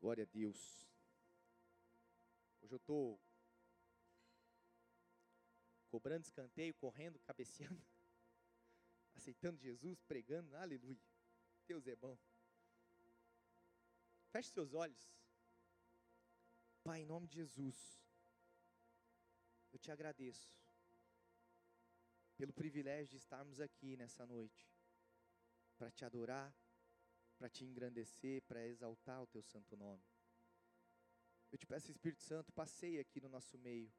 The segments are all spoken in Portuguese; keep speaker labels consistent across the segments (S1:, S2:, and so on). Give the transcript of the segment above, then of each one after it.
S1: Glória a Deus. Hoje eu estou cobrando escanteio, correndo, cabeceando, aceitando Jesus, pregando, aleluia. Deus é bom. Feche seus olhos. Pai, em nome de Jesus, eu te agradeço pelo privilégio de estarmos aqui nessa noite para te adorar, para te engrandecer, para exaltar o teu santo nome. Eu te peço, Espírito Santo, passeie aqui no nosso meio.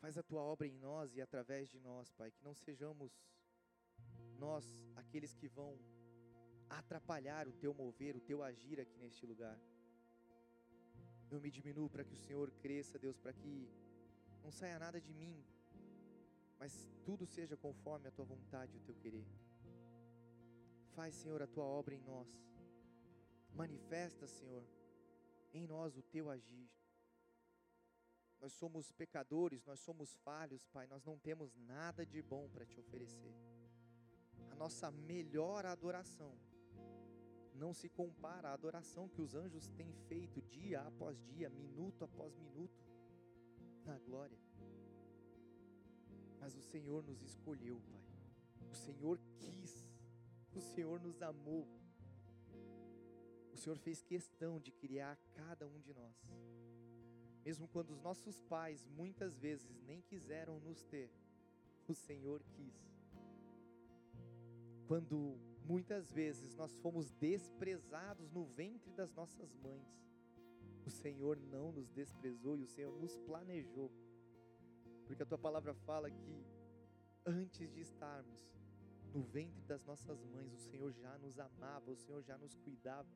S1: Faz a tua obra em nós e através de nós, Pai, que não sejamos nós aqueles que vão atrapalhar o teu mover, o teu agir aqui neste lugar. Eu me diminuo para que o Senhor cresça, Deus, para que não saia nada de mim, mas tudo seja conforme a tua vontade e o teu querer. Faz, Senhor, a tua obra em nós. Manifesta, Senhor, em nós o teu agir. Nós somos pecadores, nós somos falhos, Pai, nós não temos nada de bom para te oferecer. A nossa melhor adoração não se compara à adoração que os anjos têm feito dia após dia, minuto após minuto, na glória. Mas o Senhor nos escolheu, Pai. O Senhor quis o Senhor nos amou. O Senhor fez questão de criar cada um de nós. Mesmo quando os nossos pais muitas vezes nem quiseram nos ter, o Senhor quis. Quando muitas vezes nós fomos desprezados no ventre das nossas mães, o Senhor não nos desprezou e o Senhor nos planejou. Porque a tua palavra fala que antes de estarmos no ventre das nossas mães, o Senhor já nos amava, o Senhor já nos cuidava.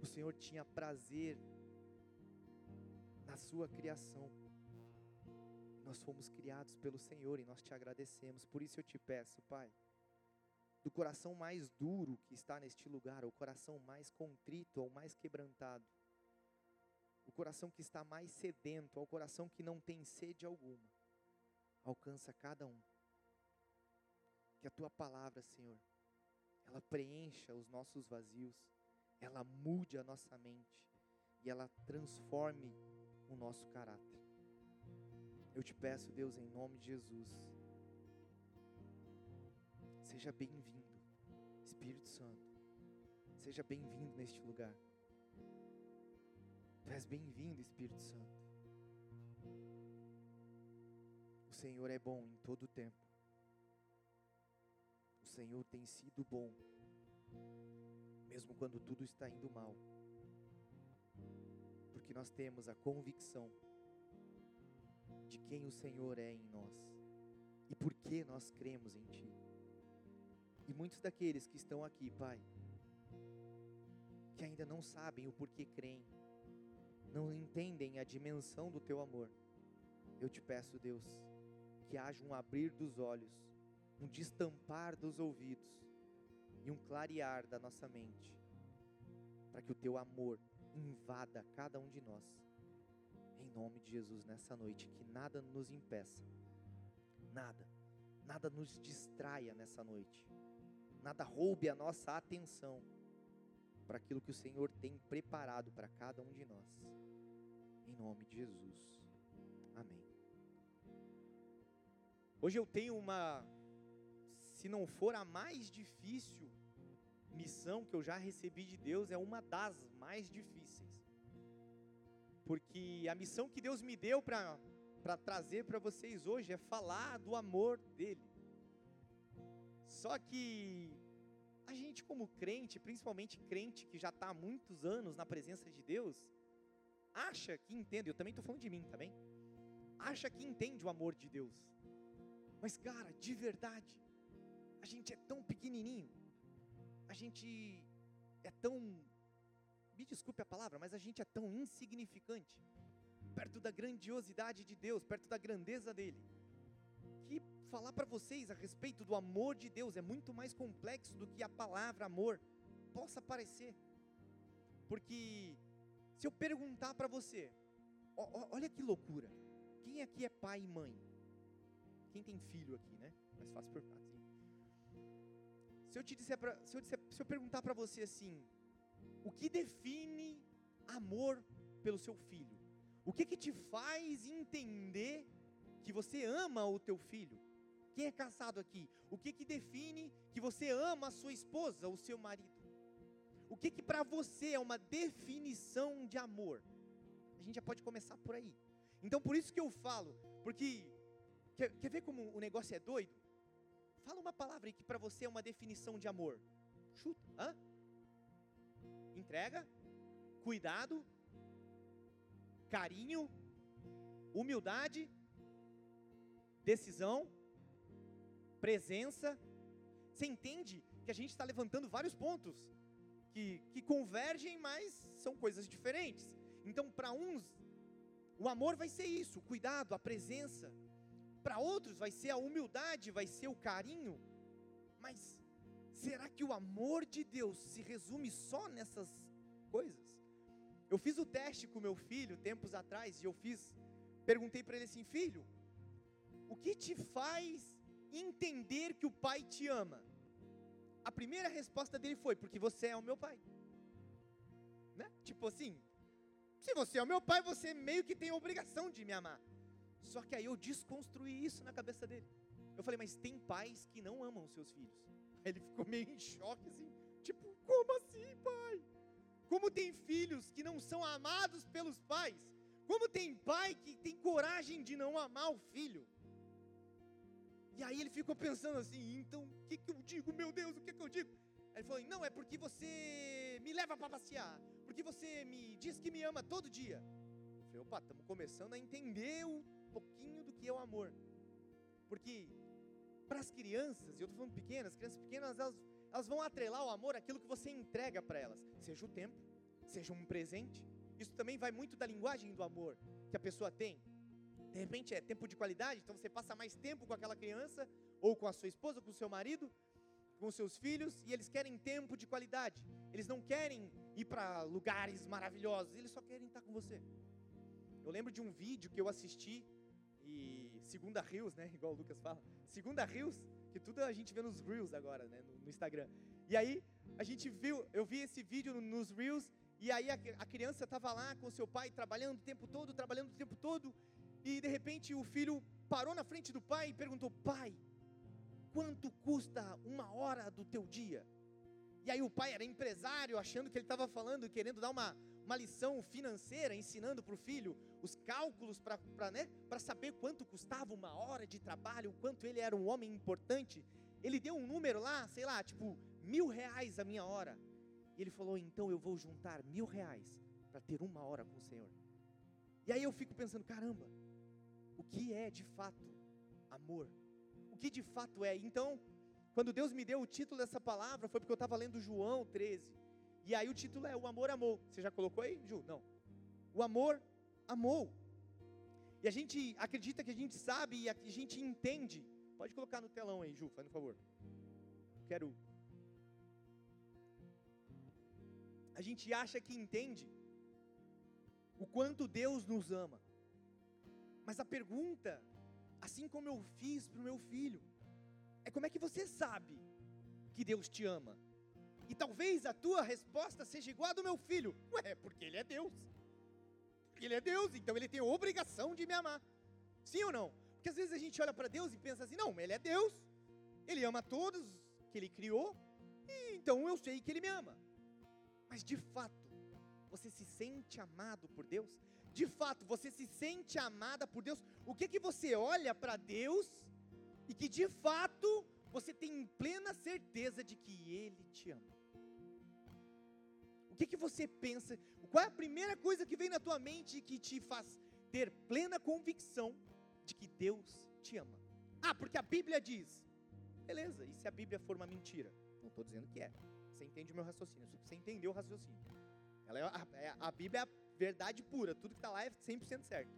S1: O Senhor tinha prazer na sua criação. Nós fomos criados pelo Senhor e nós te agradecemos. Por isso eu te peço, Pai, do coração mais duro que está neste lugar, o coração mais contrito ou mais quebrantado, o coração que está mais sedento, ao coração que não tem sede alguma, alcança cada um que a tua palavra, Senhor, ela preencha os nossos vazios, ela mude a nossa mente e ela transforme o nosso caráter. Eu te peço, Deus, em nome de Jesus, seja bem-vindo, Espírito Santo, seja bem-vindo neste lugar. Tu és bem-vindo, Espírito Santo. O Senhor é bom em todo o tempo. Senhor tem sido bom, mesmo quando tudo está indo mal, porque nós temos a convicção de quem o Senhor é em nós e por que nós cremos em Ti. E muitos daqueles que estão aqui, Pai, que ainda não sabem o porquê creem, não entendem a dimensão do Teu amor, eu te peço, Deus, que haja um abrir dos olhos um destampar dos ouvidos e um clarear da nossa mente, para que o teu amor invada cada um de nós. Em nome de Jesus, nessa noite, que nada nos impeça, nada, nada nos distraia nessa noite, nada roube a nossa atenção para aquilo que o Senhor tem preparado para cada um de nós. Em nome de Jesus. Amém. Hoje eu tenho uma se não for a mais difícil missão que eu já recebi de Deus, é uma das mais difíceis. Porque a missão que Deus me deu para trazer para vocês hoje é falar do amor dele. Só que a gente, como crente, principalmente crente que já está há muitos anos na presença de Deus, acha que entende, eu também estou falando de mim, tá? Acha que entende o amor de Deus. Mas, cara, de verdade, gente é tão pequenininho, a gente é tão, me desculpe a palavra, mas a gente é tão insignificante, perto da grandiosidade de Deus, perto da grandeza dele, que falar para vocês a respeito do amor de Deus é muito mais complexo do que a palavra amor possa parecer, porque se eu perguntar para você, olha que loucura, quem aqui é pai e mãe? Quem tem filho aqui, né? Mais fácil perguntar assim. Se eu te disser pra, se eu, disser, se eu perguntar para você assim, o que define amor pelo seu filho? O que que te faz entender que você ama o teu filho? Quem é casado aqui? O que que define que você ama a sua esposa, o seu marido? O que que para você é uma definição de amor? A gente já pode começar por aí. Então por isso que eu falo, porque quer, quer ver como o negócio é doido? Fala uma palavra aí que para você é uma definição de amor. Chuta, hã? Entrega, cuidado, carinho, humildade, decisão, presença. Você entende que a gente está levantando vários pontos que, que convergem, mas são coisas diferentes. Então, para uns, o amor vai ser isso, o cuidado, a presença. Para outros, vai ser a humildade, vai ser o carinho. Mas será que o amor de Deus se resume só nessas coisas? Eu fiz o teste com meu filho tempos atrás e eu fiz, perguntei para ele assim, filho, o que te faz entender que o pai te ama? A primeira resposta dele foi: porque você é o meu pai. Né? Tipo assim, se você é o meu pai, você meio que tem obrigação de me amar. Só que aí eu desconstruí isso na cabeça dele. Eu falei, mas tem pais que não amam os seus filhos. Aí ele ficou meio em choque assim, tipo, como assim, pai? Como tem filhos que não são amados pelos pais? Como tem pai que tem coragem de não amar o filho? E aí ele ficou pensando assim, então o que, que eu digo, meu Deus, o que, que eu digo? Aí ele falou, não, é porque você me leva para passear, porque você me diz que me ama todo dia. Eu falei, opa, estamos começando a entender um pouquinho do que é o amor. Porque para as crianças, e eu estou falando pequenas, crianças pequenas, elas, elas vão atrelar o amor àquilo que você entrega para elas, seja o tempo, seja um presente. Isso também vai muito da linguagem do amor que a pessoa tem. De repente é tempo de qualidade, então você passa mais tempo com aquela criança, ou com a sua esposa, com o seu marido, com seus filhos, e eles querem tempo de qualidade. Eles não querem ir para lugares maravilhosos, eles só querem estar com você. Eu lembro de um vídeo que eu assisti, segunda Reels, né, igual o Lucas fala, segunda Reels, que tudo a gente vê nos Reels agora, né, no, no Instagram. E aí, a gente viu, eu vi esse vídeo nos Reels, e aí a, a criança estava lá com seu pai, trabalhando o tempo todo, trabalhando o tempo todo, e de repente o filho parou na frente do pai e perguntou: Pai, quanto custa uma hora do teu dia? E aí o pai era empresário, achando que ele estava falando, querendo dar uma, uma lição financeira, ensinando para o filho os cálculos para né, saber quanto custava uma hora de trabalho, o quanto ele era um homem importante. Ele deu um número lá, sei lá, tipo, mil reais a minha hora. E ele falou, então eu vou juntar mil reais para ter uma hora com o Senhor. E aí eu fico pensando, caramba, o que é de fato amor? O que de fato é? Então, quando Deus me deu o título dessa palavra, foi porque eu estava lendo João 13. E aí o título é O Amor Amou. Você já colocou aí, Ju? Não. O amor amou. E a gente acredita que a gente sabe e a gente entende. Pode colocar no telão aí, Ju, faz um favor. Quero. A gente acha que entende o quanto Deus nos ama. Mas a pergunta, assim como eu fiz para o meu filho, é como é que você sabe que Deus te ama? E talvez a tua resposta seja igual a do meu filho. Ué, porque ele é Deus. Porque ele é Deus, então ele tem obrigação de me amar. Sim ou não? Porque às vezes a gente olha para Deus e pensa assim: não, ele é Deus, ele ama todos que ele criou, e então eu sei que ele me ama. Mas de fato, você se sente amado por Deus? de fato você se sente amada por Deus, o que que você olha para Deus e que de fato você tem plena certeza de que Ele te ama? O que que você pensa? Qual é a primeira coisa que vem na tua mente que te faz ter plena convicção de que Deus te ama? Ah, porque a Bíblia diz. Beleza, e se a Bíblia for uma mentira? Não estou dizendo que é. Você entende o meu raciocínio? Você entendeu o raciocínio? Ela é a, é a Bíblia é a verdade pura, tudo que está lá é 100% certo.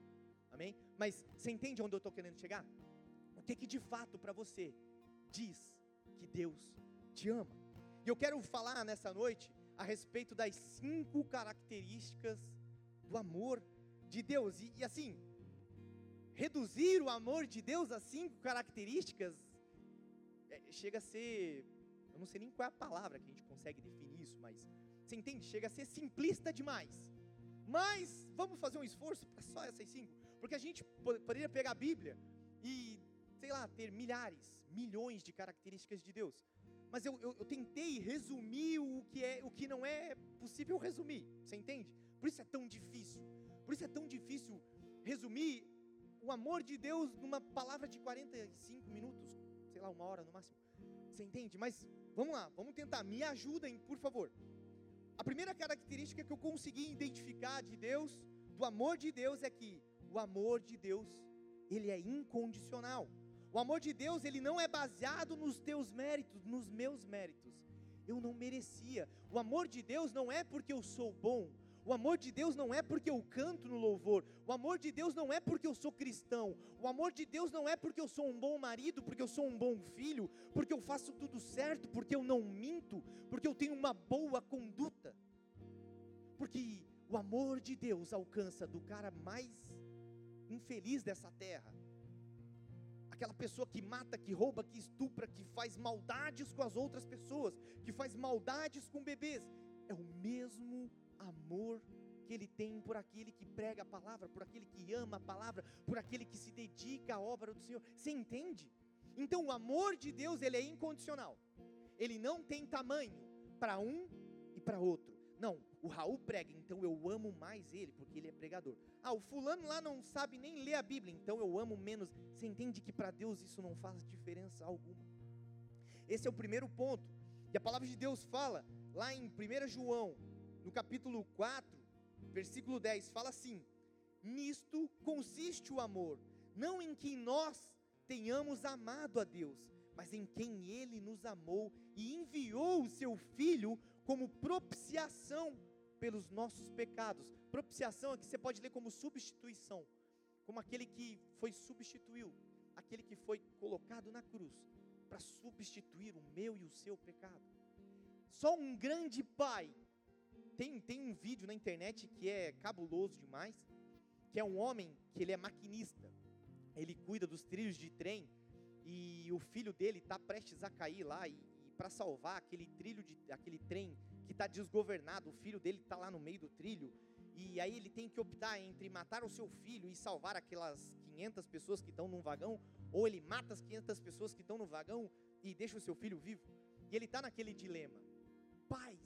S1: Amém? Mas você entende onde eu estou querendo chegar? O que que de fato para você diz que Deus te ama? E eu quero falar nessa noite a respeito das cinco características do amor de Deus. E, e assim, reduzir o amor de Deus a cinco características é, chega a ser, eu não sei nem qual é a palavra que a gente consegue definir isso, mas Você entende? Chega a ser simplista demais. Mas vamos fazer um esforço para só essas cinco, porque a gente poderia pegar a Bíblia e, sei lá, ter milhares, milhões de características de Deus. Mas eu, eu, eu tentei resumir o que, é, o que não é possível resumir. Você entende? Por isso é tão difícil. Por isso é tão difícil resumir o amor de Deus numa palavra de 45 minutos, sei lá, uma hora no máximo. Você entende? Mas vamos lá, vamos tentar. Me ajudem, por favor. A primeira característica que eu consegui identificar de Deus, do amor de Deus, é que o amor de Deus, ele é incondicional. O amor de Deus, ele não é baseado nos teus méritos, nos meus méritos. Eu não merecia. O amor de Deus não é porque eu sou bom. O amor de Deus não é porque eu canto no louvor. O amor de Deus não é porque eu sou cristão. O amor de Deus não é porque eu sou um bom marido, porque eu sou um bom filho, porque eu faço tudo certo, porque eu não minto, porque eu tenho uma boa conduta. Porque o amor de Deus alcança do cara mais infeliz dessa terra. Aquela pessoa que mata, que rouba, que estupra, que faz maldades com as outras pessoas, que faz maldades com bebês. É o mesmo amor que ele tem por aquele que prega a palavra, por aquele que ama a palavra, por aquele que se dedica à obra do Senhor. Você entende? Então o amor de Deus, ele é incondicional. Ele não tem tamanho para um e para outro. Não, o Raul prega, então eu amo mais ele, porque ele é pregador. Ah, o fulano lá não sabe nem ler a Bíblia, então eu amo menos. Você entende que para Deus isso não faz diferença alguma. Esse é o primeiro ponto. E a palavra de Deus fala lá em 1 João no capítulo 4, versículo 10, fala assim: Nisto consiste o amor, não em que nós tenhamos amado a Deus, mas em quem Ele nos amou e enviou o Seu Filho como propiciação pelos nossos pecados. Propiciação aqui você pode ler como substituição, como aquele que foi substituiu, aquele que foi colocado na cruz para substituir o meu e o seu pecado. Só um grande pai tem, tem um vídeo na internet que é cabuloso demais, que é um homem que ele é maquinista. Ele cuida dos trilhos de trem e o filho dele está prestes a cair lá e para salvar aquele trilho de aquele trem que está desgovernado, o filho dele está lá no meio do trilho e aí ele tem que optar entre matar o seu filho e salvar aquelas 500 pessoas que estão num vagão, ou ele mata as 500 pessoas que estão no vagão e deixa o seu filho vivo. E ele está naquele dilema. Pais,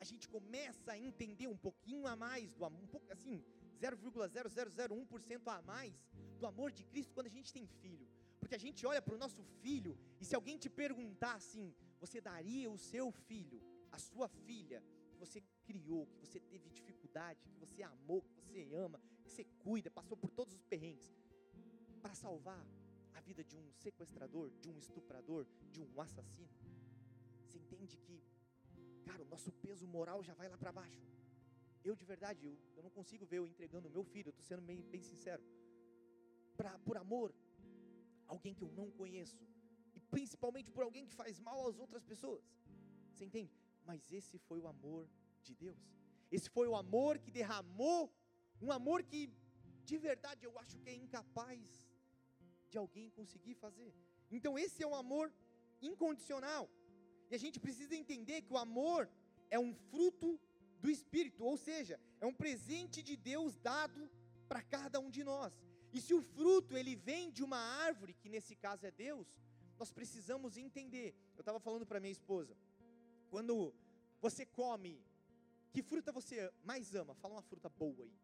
S1: a gente começa a entender um pouquinho a mais do amor, um pouco assim, 0,0001% a mais do amor de Cristo quando a gente tem filho. Porque a gente olha para o nosso filho e se alguém te perguntar assim, você daria o seu filho, a sua filha, que você criou, que você teve dificuldade, que você amou, que você ama, que você cuida, passou por todos os perrengues, para salvar a vida de um sequestrador, de um estuprador, de um assassino? Você entende que cara, o nosso peso moral já vai lá para baixo. Eu, de verdade, eu, eu, não consigo ver eu entregando o meu filho, eu estou sendo bem, bem sincero. Pra, por amor, alguém que eu não conheço. E principalmente por alguém que faz mal às outras pessoas. Você entende? Mas esse foi o amor de Deus. Esse foi o amor que derramou, um amor que, de verdade, eu acho que é incapaz de alguém conseguir fazer. Então, esse é um amor incondicional. E a gente precisa entender que o amor é um fruto do Espírito, ou seja, é um presente de Deus dado para cada um de nós. E se o fruto ele vem de uma árvore, que nesse caso é Deus, nós precisamos entender. Eu estava falando para minha esposa, quando você come, que fruta você mais ama? Fala uma fruta boa aí.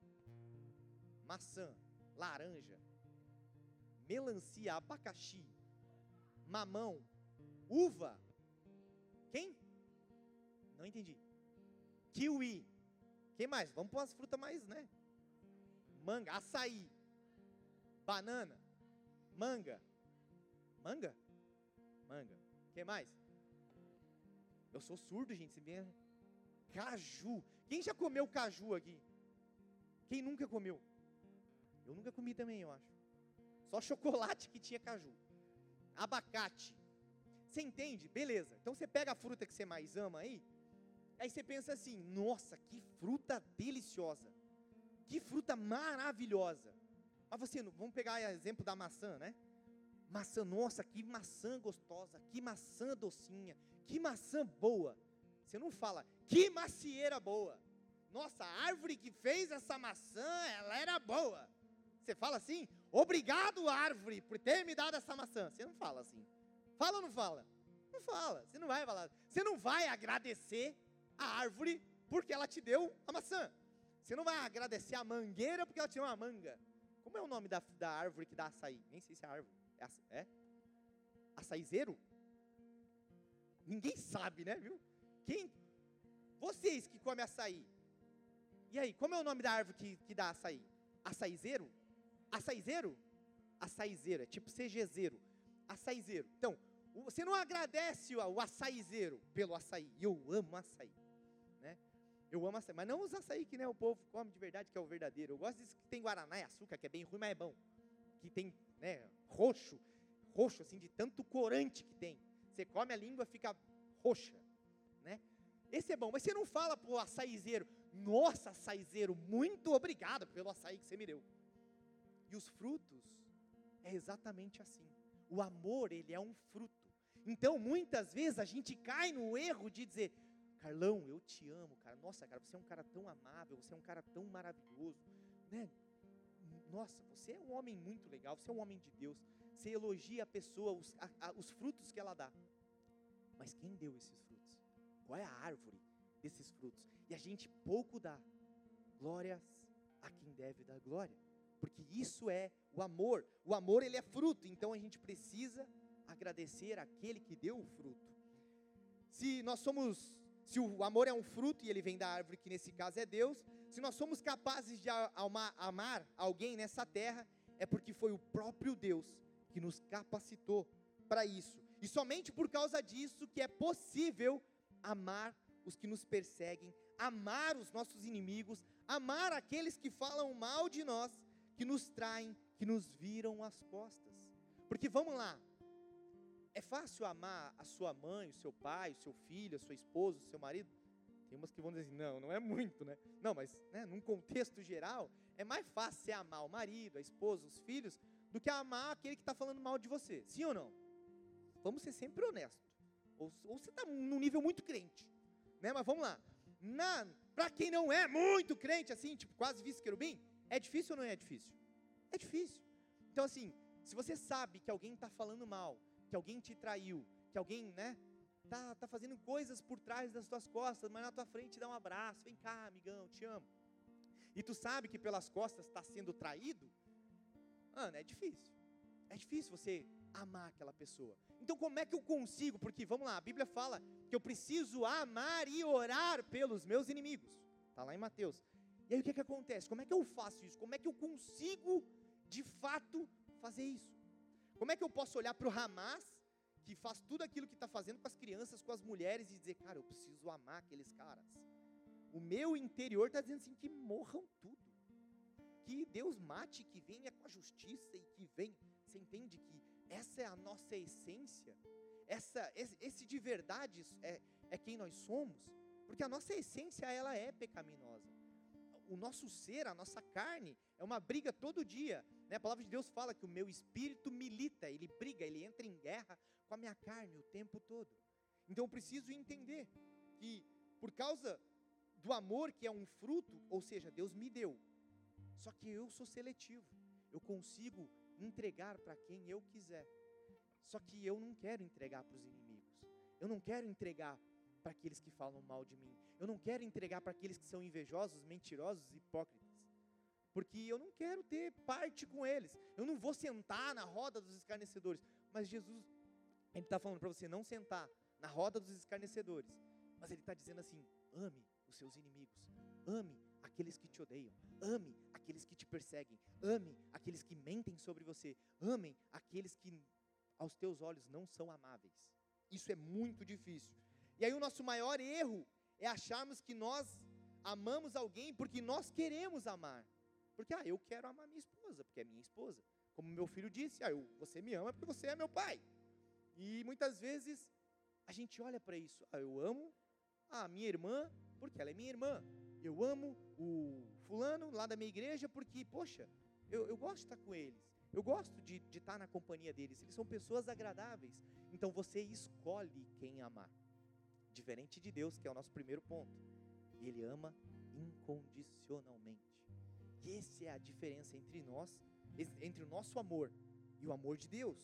S1: Maçã, laranja, melancia, abacaxi, mamão, uva, quem? Não entendi. Kiwi. Quem mais? Vamos para as frutas mais, né? Manga, açaí, banana, manga. Manga? Manga. Quem mais? Eu sou surdo, gente. Você vê? Caju. Quem já comeu caju aqui? Quem nunca comeu? Eu nunca comi também, eu acho. Só chocolate que tinha caju. Abacate. Você entende? Beleza. Então você pega a fruta que você mais ama aí, aí você pensa assim: nossa, que fruta deliciosa, que fruta maravilhosa. Mas você, vamos pegar o exemplo da maçã, né? Maçã, nossa, que maçã gostosa, que maçã docinha, que maçã boa. Você não fala, que macieira boa. Nossa, a árvore que fez essa maçã, ela era boa. Você fala assim, obrigado, árvore, por ter me dado essa maçã. Você não fala assim. Fala ou não fala? Não fala. Você não vai falar. Você não vai agradecer a árvore porque ela te deu a maçã. Você não vai agradecer a mangueira porque ela te deu uma manga. Como é o nome da, da árvore que dá açaí? Nem sei se é árvore. É? é? Açaizeiro? Ninguém sabe, né, viu? Quem? Vocês que comem açaí. E aí, como é o nome da árvore que, que dá açaí? Açaizeiro? Açaizeiro? Açaizeiro, é tipo CGzeiro. Açaizeiro. Então, você não agradece o açaizeiro pelo açaí. Eu amo açaí. Né? Eu amo açaí. Mas não os açaí que né, o povo come de verdade, que é o verdadeiro. Eu gosto disso que tem guaraná e açúcar, que é bem ruim, mas é bom. Que tem né, roxo, roxo assim, de tanto corante que tem. Você come a língua, fica roxa. Né? Esse é bom. Mas você não fala pro açaizeiro, nossa, açaizeiro, muito obrigado pelo açaí que você me deu. E os frutos é exatamente assim. O amor, ele é um fruto. Então, muitas vezes a gente cai no erro de dizer: Carlão, eu te amo, cara. Nossa, cara, você é um cara tão amável, você é um cara tão maravilhoso, né? Nossa, você é um homem muito legal, você é um homem de Deus. Você elogia a pessoa, os, a, a, os frutos que ela dá. Mas quem deu esses frutos? Qual é a árvore desses frutos? E a gente pouco dá glórias a quem deve dar glória. Porque isso é o amor. O amor ele é fruto, então a gente precisa agradecer aquele que deu o fruto. Se nós somos, se o amor é um fruto e ele vem da árvore, que nesse caso é Deus, se nós somos capazes de amar alguém nessa terra, é porque foi o próprio Deus que nos capacitou para isso. E somente por causa disso que é possível amar os que nos perseguem, amar os nossos inimigos, amar aqueles que falam mal de nós, que nos traem, que nos viram as costas. Porque vamos lá, é fácil amar a sua mãe, o seu pai, o seu filho, a sua esposa, o seu marido? Tem umas que vão dizer assim, não, não é muito, né? Não, mas né, num contexto geral, é mais fácil você amar o marido, a esposa, os filhos, do que amar aquele que está falando mal de você. Sim ou não? Vamos ser sempre honestos. Ou, ou você está num nível muito crente, né? Mas vamos lá. Para quem não é muito crente, assim, tipo quase vice-querubim, é difícil ou não é difícil? É difícil. Então, assim, se você sabe que alguém está falando mal, que alguém te traiu, que alguém, né, tá, tá fazendo coisas por trás das tuas costas, mas na tua frente dá um abraço, vem cá, amigão, te amo. E tu sabe que pelas costas está sendo traído, mano, é difícil. É difícil você amar aquela pessoa. Então, como é que eu consigo? Porque, vamos lá, a Bíblia fala que eu preciso amar e orar pelos meus inimigos. Está lá em Mateus. E aí o que, é que acontece? Como é que eu faço isso? Como é que eu consigo, de fato, fazer isso? Como é que eu posso olhar para o Hamas, que faz tudo aquilo que está fazendo com as crianças, com as mulheres, e dizer, cara, eu preciso amar aqueles caras? O meu interior está dizendo assim: que morram tudo. Que Deus mate, que venha com a justiça e que venha. Você entende que essa é a nossa essência? Essa, esse de verdade é, é quem nós somos? Porque a nossa essência, ela é pecaminosa o nosso ser, a nossa carne, é uma briga todo dia. Né? A palavra de Deus fala que o meu espírito milita, ele briga, ele entra em guerra com a minha carne o tempo todo. Então eu preciso entender que por causa do amor que é um fruto, ou seja, Deus me deu. Só que eu sou seletivo. Eu consigo entregar para quem eu quiser. Só que eu não quero entregar para os inimigos. Eu não quero entregar para aqueles que falam mal de mim. Eu não quero entregar para aqueles que são invejosos, mentirosos, hipócritas. Porque eu não quero ter parte com eles. Eu não vou sentar na roda dos escarnecedores. Mas Jesus, Ele está falando para você não sentar na roda dos escarnecedores. Mas Ele está dizendo assim: ame os seus inimigos. Ame aqueles que te odeiam. Ame aqueles que te perseguem. Ame aqueles que mentem sobre você. Amem aqueles que aos teus olhos não são amáveis. Isso é muito difícil. E aí o nosso maior erro é acharmos que nós amamos alguém porque nós queremos amar. Porque, ah, eu quero amar minha esposa, porque é minha esposa. Como meu filho disse, ah, eu, você me ama porque você é meu pai. E muitas vezes a gente olha para isso, ah, eu amo a minha irmã porque ela é minha irmã. Eu amo o fulano lá da minha igreja porque, poxa, eu, eu gosto de estar com eles. Eu gosto de, de estar na companhia deles. Eles são pessoas agradáveis. Então você escolhe quem amar. Diferente de Deus, que é o nosso primeiro ponto. Ele ama incondicionalmente. E essa é a diferença entre nós, entre o nosso amor e o amor de Deus.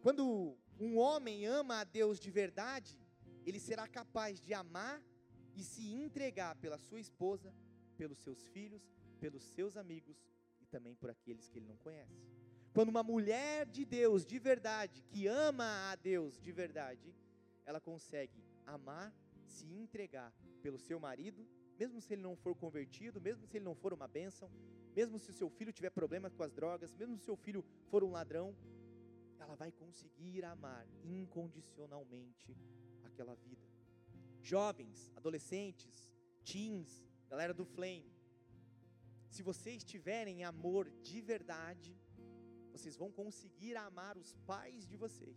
S1: Quando um homem ama a Deus de verdade, ele será capaz de amar e se entregar pela sua esposa, pelos seus filhos, pelos seus amigos e também por aqueles que ele não conhece. Quando uma mulher de Deus de verdade, que ama a Deus de verdade, ela consegue amar, se entregar pelo seu marido, mesmo se ele não for convertido, mesmo se ele não for uma bênção, mesmo se o seu filho tiver problema com as drogas, mesmo se o seu filho for um ladrão, ela vai conseguir amar incondicionalmente aquela vida. Jovens, adolescentes, teens, galera do Flame, se vocês tiverem amor de verdade, vocês vão conseguir amar os pais de vocês,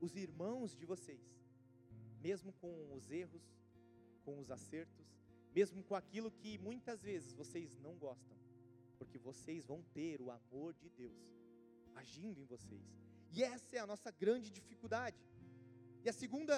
S1: os irmãos de vocês, mesmo com os erros, com os acertos, mesmo com aquilo que muitas vezes vocês não gostam, porque vocês vão ter o amor de Deus agindo em vocês. E essa é a nossa grande dificuldade. E a segunda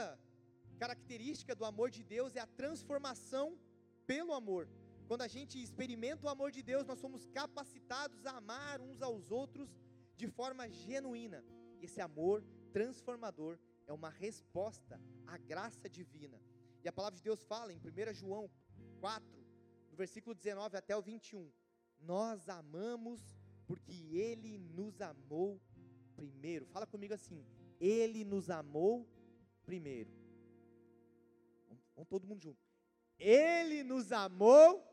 S1: característica do amor de Deus é a transformação pelo amor. Quando a gente experimenta o amor de Deus, nós somos capacitados a amar uns aos outros de forma genuína. Esse amor transformador é uma resposta à graça divina. E a palavra de Deus fala em 1 João 4, no versículo 19 até o 21. Nós amamos porque Ele nos amou primeiro. Fala comigo assim: Ele nos amou primeiro. Vamos todo mundo junto. Ele nos amou.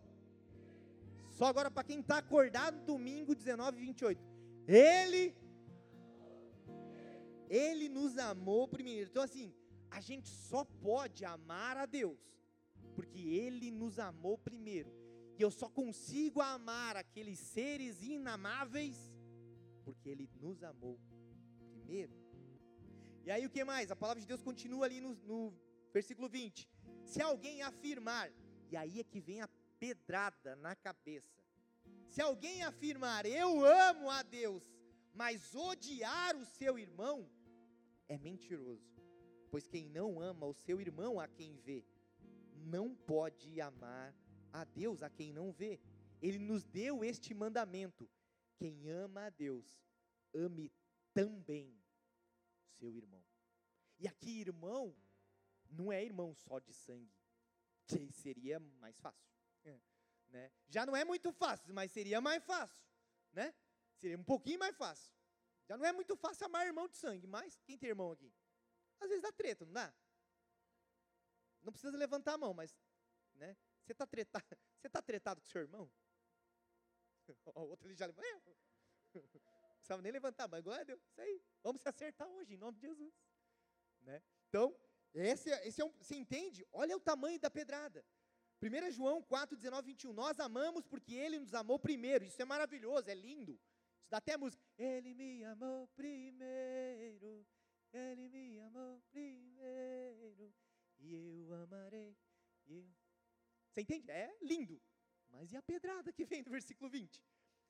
S1: Só agora para quem está acordado, domingo 19 e 28. Ele ele nos amou primeiro. Então assim, a gente só pode amar a Deus porque ele nos amou primeiro. E eu só consigo amar aqueles seres inamáveis porque ele nos amou primeiro. E aí o que mais? A palavra de Deus continua ali no, no versículo 20. Se alguém afirmar, e aí é que vem a pedrada na cabeça. Se alguém afirmar, eu amo a Deus, mas odiar o seu irmão, é mentiroso. Pois quem não ama o seu irmão a quem vê, não pode amar a Deus a quem não vê. Ele nos deu este mandamento: quem ama a Deus, ame também seu irmão. E aqui, irmão, não é irmão só de sangue, que seria mais fácil. Né? Já não é muito fácil, mas seria mais fácil, né? Seria um pouquinho mais fácil. Já não é muito fácil amar irmão de sangue, mas quem tem irmão aqui? Às vezes dá treta, não dá? Não precisa levantar a mão, mas, né? Você está tretado, você tá tretado com seu irmão? O outro ele já levantou. Não precisava nem levantar, mas glória a Deus. Isso aí. Vamos se acertar hoje, em nome de Jesus. Né? Então, esse, é, esse é um, você entende? Olha o tamanho da pedrada. 1 João 4, 19, 21. Nós amamos porque Ele nos amou primeiro. Isso é maravilhoso, é lindo. Isso dá até música. Ele me amou primeiro. Ele me amou primeiro. E eu amarei. E eu... Você entende? É lindo. Mas e a pedrada que vem do versículo 20?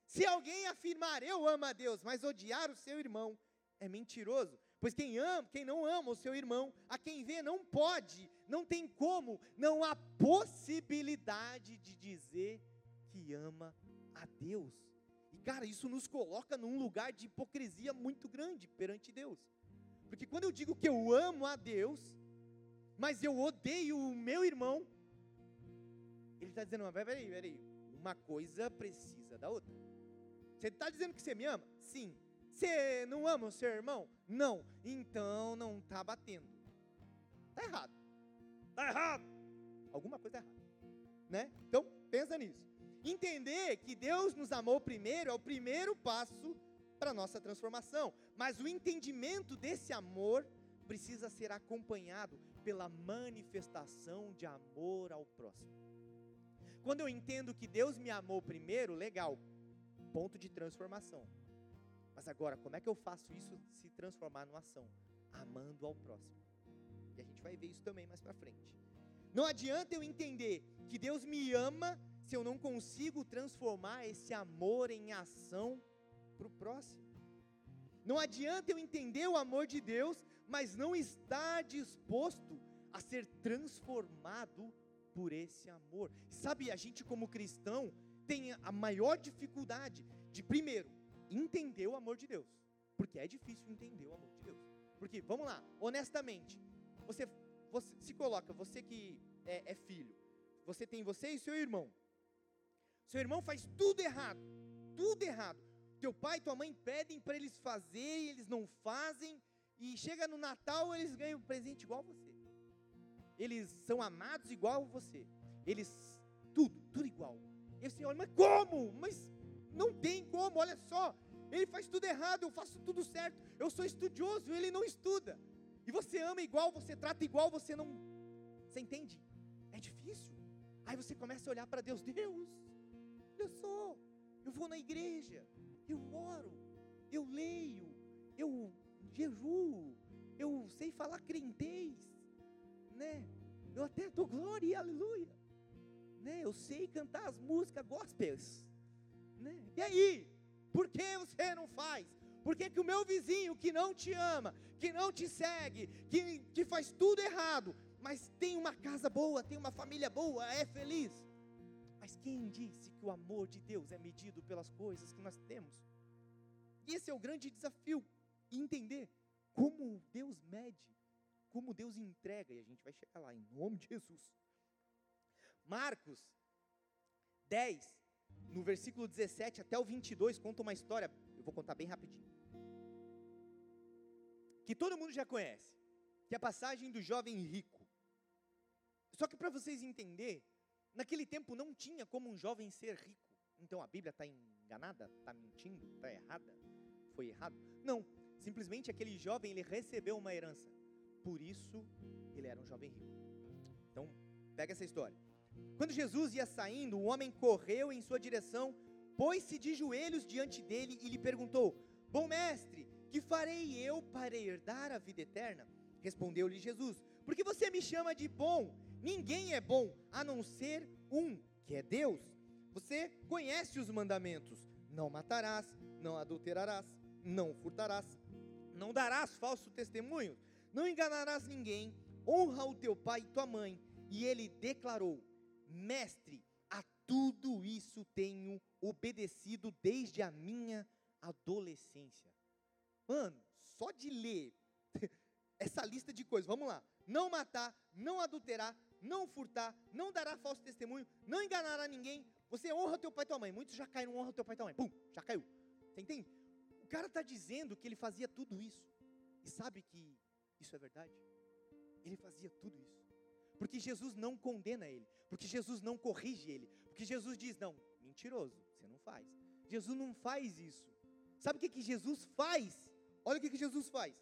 S1: Se alguém afirmar eu amo a Deus, mas odiar o seu irmão, é mentiroso. Pois quem ama, quem não ama o seu irmão, a quem vê não pode, não tem como, não há possibilidade de dizer que ama a Deus. E cara, isso nos coloca num lugar de hipocrisia muito grande perante Deus. Porque quando eu digo que eu amo a Deus, mas eu odeio o meu irmão, ele está dizendo, mas peraí, peraí, uma coisa precisa da outra. Você está dizendo que você me ama? Sim. Você não ama o seu irmão? Não. Então não está batendo. Está errado. Está errado. Alguma coisa errada. Né? Então, pensa nisso. Entender que Deus nos amou primeiro é o primeiro passo para a nossa transformação. Mas o entendimento desse amor precisa ser acompanhado pela manifestação de amor ao próximo. Quando eu entendo que Deus me amou primeiro, legal, ponto de transformação. Mas agora, como é que eu faço isso se transformar numa ação? Amando ao próximo. E a gente vai ver isso também mais para frente. Não adianta eu entender que Deus me ama se eu não consigo transformar esse amor em ação para o próximo. Não adianta eu entender o amor de Deus, mas não estar disposto a ser transformado por esse amor. Sabe, a gente como cristão tem a maior dificuldade de, primeiro, entender o amor de Deus. Porque é difícil entender o amor de Deus. Porque, vamos lá, honestamente, você, você se coloca, você que é, é filho, você tem você e seu irmão. Seu irmão faz tudo errado, tudo errado. Teu pai e tua mãe pedem para eles fazerem, eles não fazem, e chega no Natal, eles ganham um presente igual você. Eles são amados igual você. Eles, tudo, tudo igual. E você olha, mas como? Mas não tem como, olha só. Ele faz tudo errado, eu faço tudo certo. Eu sou estudioso, ele não estuda. E você ama igual, você trata igual, você não. Você entende? É difícil. Aí você começa a olhar para Deus, Deus, olha só, eu vou na igreja, eu oro, eu leio, eu jejuo, eu sei falar crentez, né? Eu até dou glória e aleluia, né? Eu sei cantar as músicas gospels, né? E aí, por que você não faz? Por que, que o meu vizinho que não te ama, que não te segue, que, que faz tudo errado, mas tem uma casa boa, tem uma família boa, é feliz? Quem disse que o amor de Deus é medido pelas coisas que nós temos? Esse é o grande desafio, entender como Deus mede, como Deus entrega, e a gente vai chegar lá, em nome de Jesus. Marcos 10, no versículo 17 até o 22, conta uma história, eu vou contar bem rapidinho, que todo mundo já conhece, que é a passagem do jovem rico. Só que para vocês entenderem, naquele tempo não tinha como um jovem ser rico. Então a Bíblia está enganada? Está mentindo? Está errada? Foi errado? Não. Simplesmente aquele jovem ele recebeu uma herança. Por isso ele era um jovem rico. Então, pega essa história. Quando Jesus ia saindo, o homem correu em sua direção, pôs-se de joelhos diante dele e lhe perguntou: Bom mestre, que farei eu para herdar a vida eterna? Respondeu-lhe Jesus: Porque você me chama de bom? Ninguém é bom a não ser um, que é Deus. Você conhece os mandamentos: não matarás, não adulterarás, não furtarás, não darás falso testemunho, não enganarás ninguém, honra o teu pai e tua mãe. E ele declarou: Mestre, a tudo isso tenho obedecido desde a minha adolescência. Mano, só de ler essa lista de coisas, vamos lá. Não matar, não adulterar, não furtar, não dará falso testemunho, não enganará ninguém. Você honra teu pai e tua mãe. Muitos já caíram, honra teu pai e tua mãe. Pum, já caiu. Você entende? O cara está dizendo que ele fazia tudo isso. E sabe que isso é verdade? Ele fazia tudo isso. Porque Jesus não condena ele. Porque Jesus não corrige ele. Porque Jesus diz: não, mentiroso, você não faz. Jesus não faz isso. Sabe o que, que Jesus faz? Olha o que, que Jesus faz.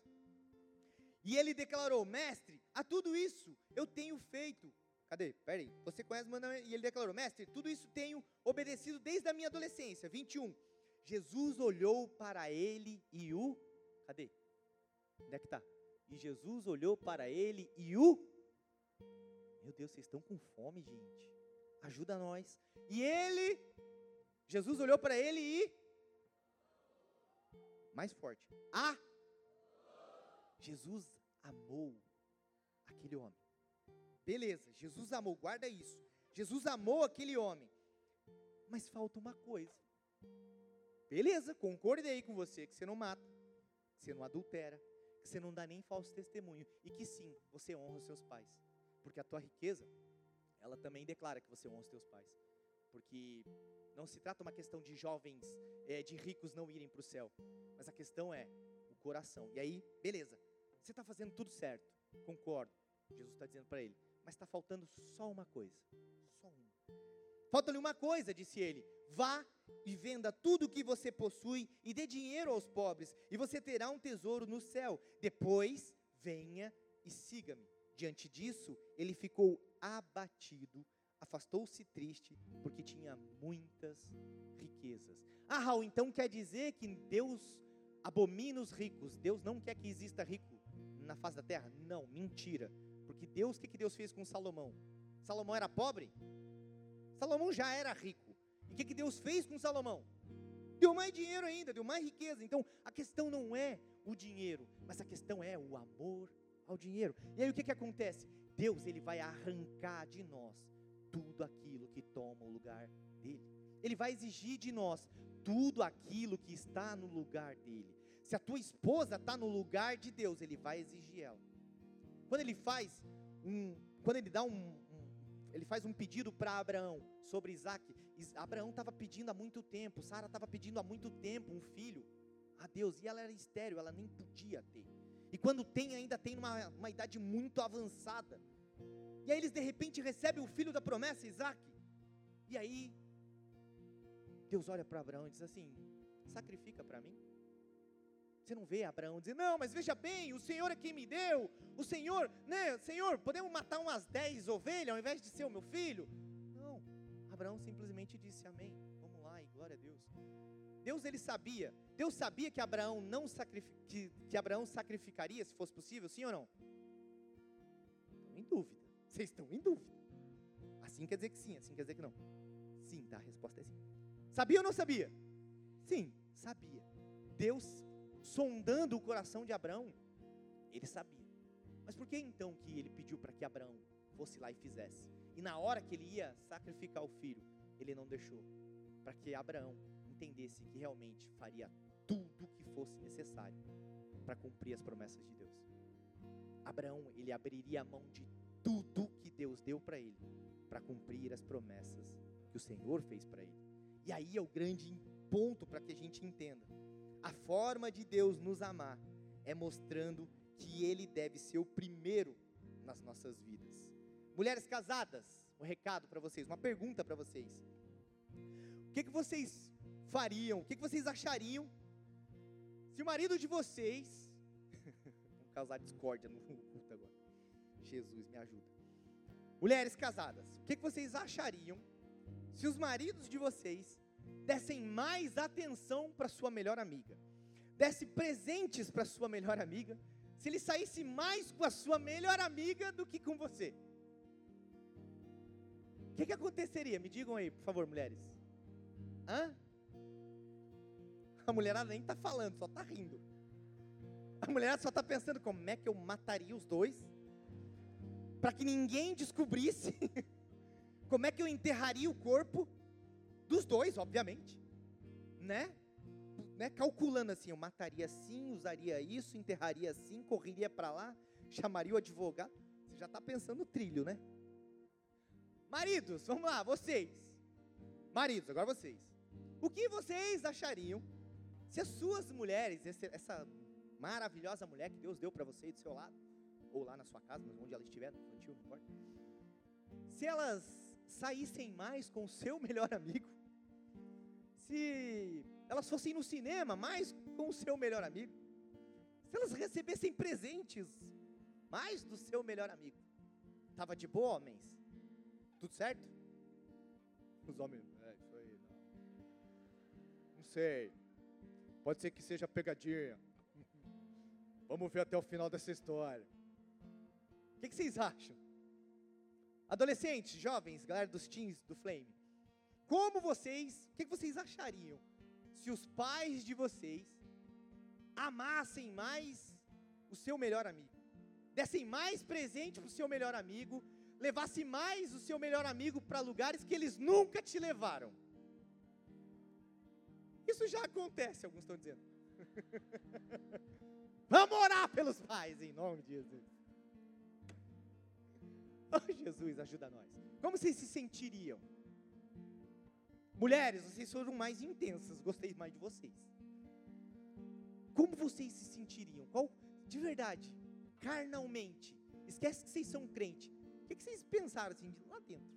S1: E ele declarou: Mestre, a tudo isso eu tenho feito. Cadê? Peraí. Você conhece o mandamento? E ele declarou: Mestre, tudo isso tenho obedecido desde a minha adolescência. 21. Jesus olhou para ele e o. Cadê? Onde é que está? E Jesus olhou para ele e o. Meu Deus, vocês estão com fome, gente. Ajuda nós. E ele. Jesus olhou para ele e. Mais forte. A Jesus amou aquele homem. Beleza, Jesus amou, guarda isso. Jesus amou aquele homem. Mas falta uma coisa. Beleza, concordei com você que você não mata, que você não adultera, que você não dá nem falso testemunho e que sim, você honra os seus pais. Porque a tua riqueza, ela também declara que você honra os teus pais. Porque não se trata uma questão de jovens, é, de ricos não irem para o céu, mas a questão é o coração. E aí, beleza, você está fazendo tudo certo, concordo. Jesus está dizendo para ele, mas está faltando só uma coisa. Só uma. Falta-lhe uma coisa, disse ele. Vá e venda tudo o que você possui e dê dinheiro aos pobres, e você terá um tesouro no céu. Depois, venha e siga-me. Diante disso, ele ficou abatido, afastou-se triste, porque tinha muitas riquezas. Ah, Raul, então quer dizer que Deus abomina os ricos. Deus não quer que exista rico na face da terra? Não, mentira. Porque Deus, o que, que Deus fez com Salomão? Salomão era pobre? Salomão já era rico. E o que, que Deus fez com Salomão? Deu mais dinheiro ainda, deu mais riqueza. Então, a questão não é o dinheiro, mas a questão é o amor ao dinheiro. E aí o que, que acontece? Deus ele vai arrancar de nós tudo aquilo que toma o lugar dele. Ele vai exigir de nós tudo aquilo que está no lugar dele. Se a tua esposa está no lugar de Deus, ele vai exigir ela. Quando ele faz um, quando ele dá um, um ele faz um pedido para Abraão sobre Isaac, Abraão estava pedindo há muito tempo, Sara estava pedindo há muito tempo um filho a Deus, e ela era estéreo, ela nem podia ter. E quando tem, ainda tem uma, uma idade muito avançada. E aí eles de repente recebem o filho da promessa, Isaac. E aí Deus olha para Abraão e diz assim: sacrifica para mim. Você não vê Abraão dizer, não, mas veja bem, o Senhor é quem me deu, o Senhor, né, Senhor, podemos matar umas dez ovelhas ao invés de ser o meu filho? Não, Abraão simplesmente disse amém, vamos lá e glória a Deus. Deus ele sabia, Deus sabia que Abraão não que, que Abraão sacrificaria se fosse possível, sim ou não? Estão em dúvida, vocês estão em dúvida. Assim quer dizer que sim, assim quer dizer que não. Sim, tá, a resposta é sim. Sabia ou não sabia? Sim, sabia. Deus, sondando o coração de Abraão, ele sabia. Mas por que então que ele pediu para que Abraão fosse lá e fizesse? E na hora que ele ia sacrificar o filho, ele não deixou. Para que Abraão entendesse que realmente faria tudo o que fosse necessário para cumprir as promessas de Deus. Abraão, ele abriria a mão de tudo que Deus deu para ele, para cumprir as promessas que o Senhor fez para ele. E aí é o grande ponto para que a gente entenda. A forma de Deus nos amar é mostrando que Ele deve ser o primeiro nas nossas vidas. Mulheres casadas, um recado para vocês, uma pergunta para vocês. O que, que vocês fariam, o que, que vocês achariam se o marido de vocês. Vamos causar discórdia no culto agora. Jesus, me ajuda. Mulheres casadas, o que, que vocês achariam se os maridos de vocês dessem mais atenção para sua melhor amiga, desse presentes para sua melhor amiga, se ele saísse mais com a sua melhor amiga do que com você. O que, que aconteceria? Me digam aí, por favor, mulheres. Hã? A mulherada nem está falando, só está rindo. A mulherada só está pensando como é que eu mataria os dois, para que ninguém descobrisse Como é que eu enterraria o corpo dos dois, obviamente? Né? né? Calculando assim, eu mataria assim, usaria isso, enterraria assim, correria para lá, chamaria o advogado. Você já está pensando no trilho, né? Maridos, vamos lá, vocês. Maridos, agora vocês. O que vocês achariam se as suas mulheres, essa maravilhosa mulher que Deus deu para você do seu lado, ou lá na sua casa, onde ela estiver, não importa, se elas saíssem mais com o seu melhor amigo, se elas fossem no cinema mais com o seu melhor amigo, se elas recebessem presentes mais do seu melhor amigo, estava de boa, homens? Tudo certo? Os homens, é isso aí, não. Não sei. Pode ser que seja pegadinha. Vamos ver até o final dessa história. O que, que vocês acham? Adolescentes, jovens, galera dos teens, do Flame. Como vocês, o que vocês achariam se os pais de vocês amassem mais o seu melhor amigo? Dessem mais presente para o seu melhor amigo, levasse mais o seu melhor amigo para lugares que eles nunca te levaram. Isso já acontece, alguns estão dizendo. Vamos orar pelos pais, em nome de Jesus. Oh, Jesus, ajuda nós. Como vocês se sentiriam? Mulheres, vocês foram mais intensas, gostei mais de vocês. Como vocês se sentiriam? Qual, de verdade, carnalmente, esquece que vocês são crente. O que, vocês pensaram assim, lá dentro?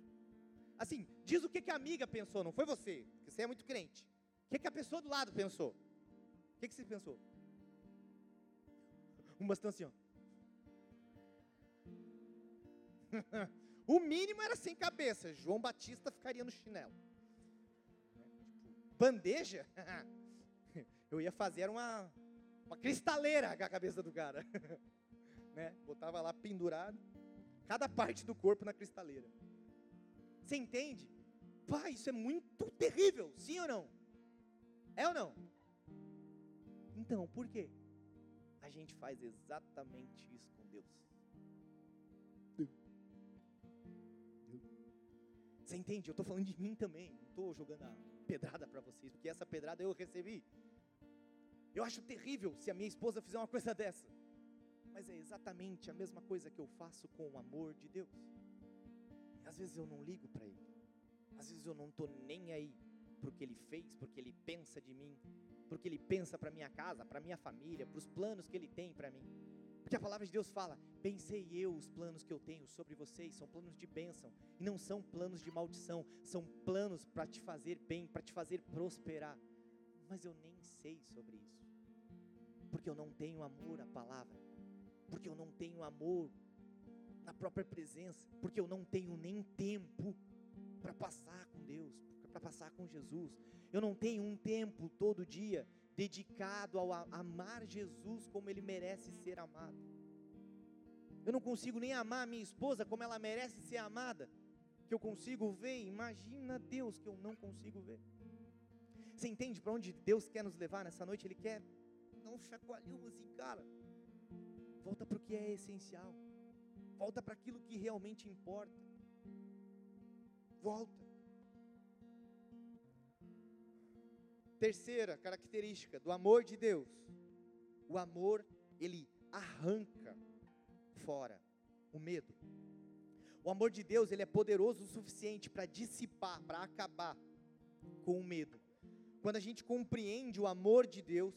S1: Assim, diz o que, a amiga pensou, não foi você, porque você é muito crente. O que, a pessoa do lado pensou? O que, que você pensou? Umas estão assim, ó. o mínimo era sem cabeça. João Batista ficaria no chinelo. Bandeja? Eu ia fazer uma, uma cristaleira com a cabeça do cara. né? Botava lá pendurado, cada parte do corpo na cristaleira. Você entende? Pai, isso é muito terrível, sim ou não? É ou não? Então, por quê? A gente faz exatamente isso com Deus. Entende? Eu estou falando de mim também. Não estou jogando a pedrada para vocês, porque essa pedrada eu recebi. Eu acho terrível se a minha esposa fizer uma coisa dessa. Mas é exatamente a mesma coisa que eu faço com o amor de Deus. E às vezes eu não ligo para Ele. Às vezes eu não estou nem aí para o que Ele fez, porque Ele pensa de mim, porque Ele pensa para minha casa, para minha família, para os planos que Ele tem para mim. Porque a palavra de Deus fala: pensei eu os planos que eu tenho sobre vocês, são planos de bênção, e não são planos de maldição, são planos para te fazer bem, para te fazer prosperar. Mas eu nem sei sobre isso, porque eu não tenho amor à palavra, porque eu não tenho amor na própria presença, porque eu não tenho nem tempo para passar com Deus, para passar com Jesus. Eu não tenho um tempo todo dia dedicado ao amar Jesus como ele merece ser amado. Eu não consigo nem amar a minha esposa como ela merece ser amada, que eu consigo ver, imagina Deus que eu não consigo ver. Você entende para onde Deus quer nos levar nessa noite? Ele quer um chacoalhão assim, cara. Volta para o que é essencial. Volta para aquilo que realmente importa. Volta. Terceira característica do amor de Deus. O amor, ele arranca fora o medo. O amor de Deus, ele é poderoso o suficiente para dissipar, para acabar com o medo. Quando a gente compreende o amor de Deus,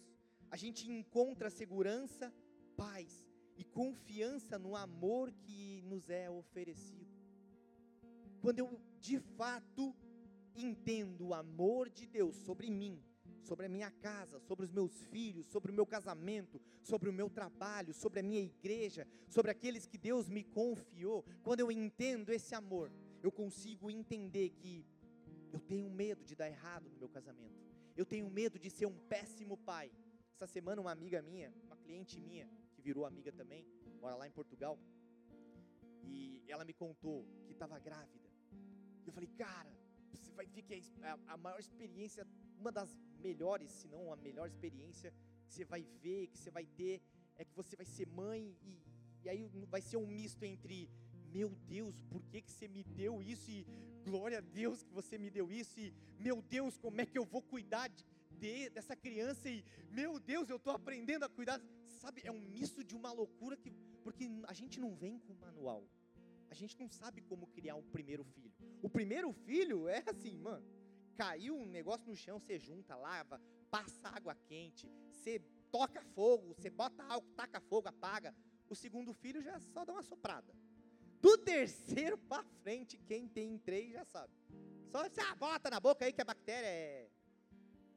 S1: a gente encontra segurança, paz e confiança no amor que nos é oferecido. Quando eu de fato entendo o amor de Deus sobre mim, sobre a minha casa, sobre os meus filhos, sobre o meu casamento, sobre o meu trabalho, sobre a minha igreja, sobre aqueles que Deus me confiou, quando eu entendo esse amor, eu consigo entender que eu tenho medo de dar errado no meu casamento, eu tenho medo de ser um péssimo pai. Essa semana, uma amiga minha, uma cliente minha, que virou amiga também, mora lá em Portugal, e ela me contou que estava grávida. Eu falei, cara, você vai ver que a, a maior experiência, uma das melhores, se não a melhor experiência que você vai ver, que você vai ter, é que você vai ser mãe e, e aí vai ser um misto entre meu Deus, por que, que você me deu isso? E glória a Deus que você me deu isso. E meu Deus, como é que eu vou cuidar de, de, dessa criança? E meu Deus, eu estou aprendendo a cuidar. Sabe, é um misto de uma loucura que. Porque a gente não vem com manual. A gente não sabe como criar um primeiro filho. O primeiro filho é assim, mano caiu um negócio no chão, você junta, lava, passa água quente, você toca fogo, você bota álcool, taca fogo, apaga. O segundo filho já só dá uma soprada. Do terceiro para frente, quem tem três já sabe. Só você ah, bota na boca aí que a bactéria é.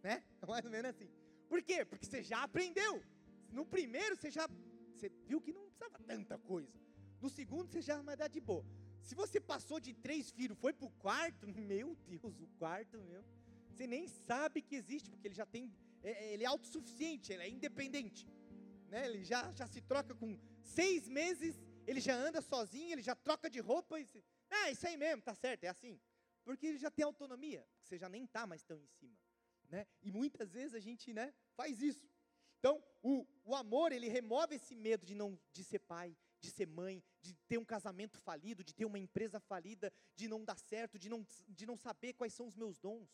S1: Né? Mais ou menos assim. Por quê? Porque você já aprendeu. No primeiro você já. Você viu que não precisava tanta coisa. No segundo você já vai dar de boa. Se você passou de três filhos, foi para o quarto, meu Deus, o quarto mesmo. Você nem sabe que existe, porque ele já tem, é, é, ele é autossuficiente, ele é independente. Né? Ele já, já se troca com seis meses, ele já anda sozinho, ele já troca de roupa. E se, ah, isso aí mesmo, tá certo, é assim. Porque ele já tem autonomia, você já nem está mais tão em cima. Né? E muitas vezes a gente né, faz isso. Então, o, o amor, ele remove esse medo de não de ser pai, de ser mãe, de ter um casamento falido, de ter uma empresa falida, de não dar certo, de não, de não saber quais são os meus dons.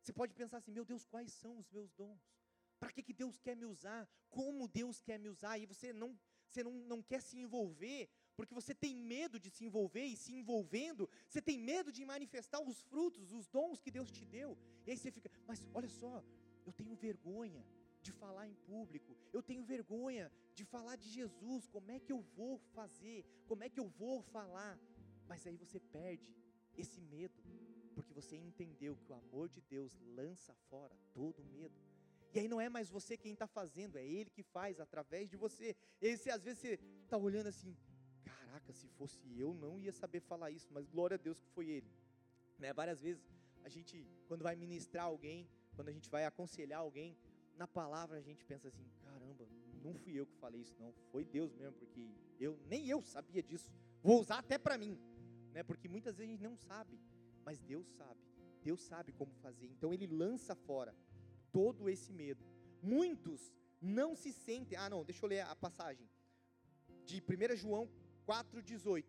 S1: Você pode pensar assim: meu Deus, quais são os meus dons? Para que, que Deus quer me usar? Como Deus quer me usar? E você não, você não, não quer se envolver, porque você tem medo de se envolver, e se envolvendo, você tem medo de manifestar os frutos, os dons que Deus te deu. E aí você fica, mas olha só, eu tenho vergonha de falar em público, eu tenho vergonha de falar de Jesus, como é que eu vou fazer, como é que eu vou falar, mas aí você perde esse medo, porque você entendeu que o amor de Deus lança fora todo medo. E aí não é mais você quem está fazendo, é Ele que faz através de você. E você, às vezes você está olhando assim, caraca, se fosse eu não ia saber falar isso, mas glória a Deus que foi Ele. Né? Várias vezes a gente, quando vai ministrar alguém, quando a gente vai aconselhar alguém, na palavra a gente pensa assim, caramba, não fui eu que falei isso não, foi Deus mesmo, porque eu nem eu sabia disso. Vou usar até para mim, né? Porque muitas vezes a gente não sabe, mas Deus sabe. Deus sabe como fazer. Então ele lança fora todo esse medo. Muitos não se sentem. Ah, não, deixa eu ler a passagem de 1 João 4:18.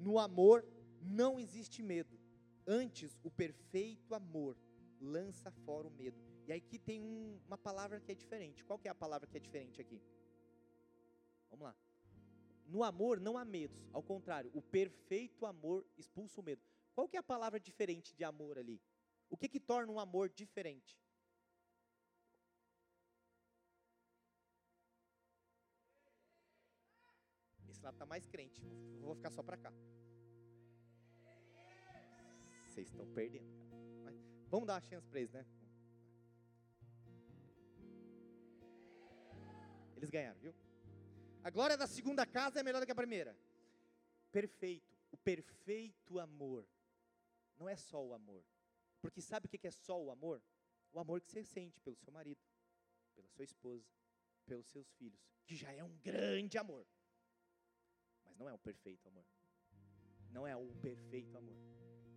S1: No amor não existe medo, Antes, o perfeito amor lança fora o medo. E aqui tem um, uma palavra que é diferente. Qual que é a palavra que é diferente aqui? Vamos lá. No amor não há medos. Ao contrário, o perfeito amor expulsa o medo. Qual que é a palavra diferente de amor ali? O que que torna um amor diferente? Esse lado está mais crente. Vou ficar só para cá. Vocês estão perdendo, cara. Mas vamos dar uma chance para eles, né? Eles ganharam, viu? A glória da segunda casa é melhor do que a primeira. Perfeito. O perfeito amor. Não é só o amor. Porque sabe o que é só o amor? O amor que você sente pelo seu marido, pela sua esposa, pelos seus filhos. Que já é um grande amor. Mas não é o perfeito amor. Não é o perfeito amor.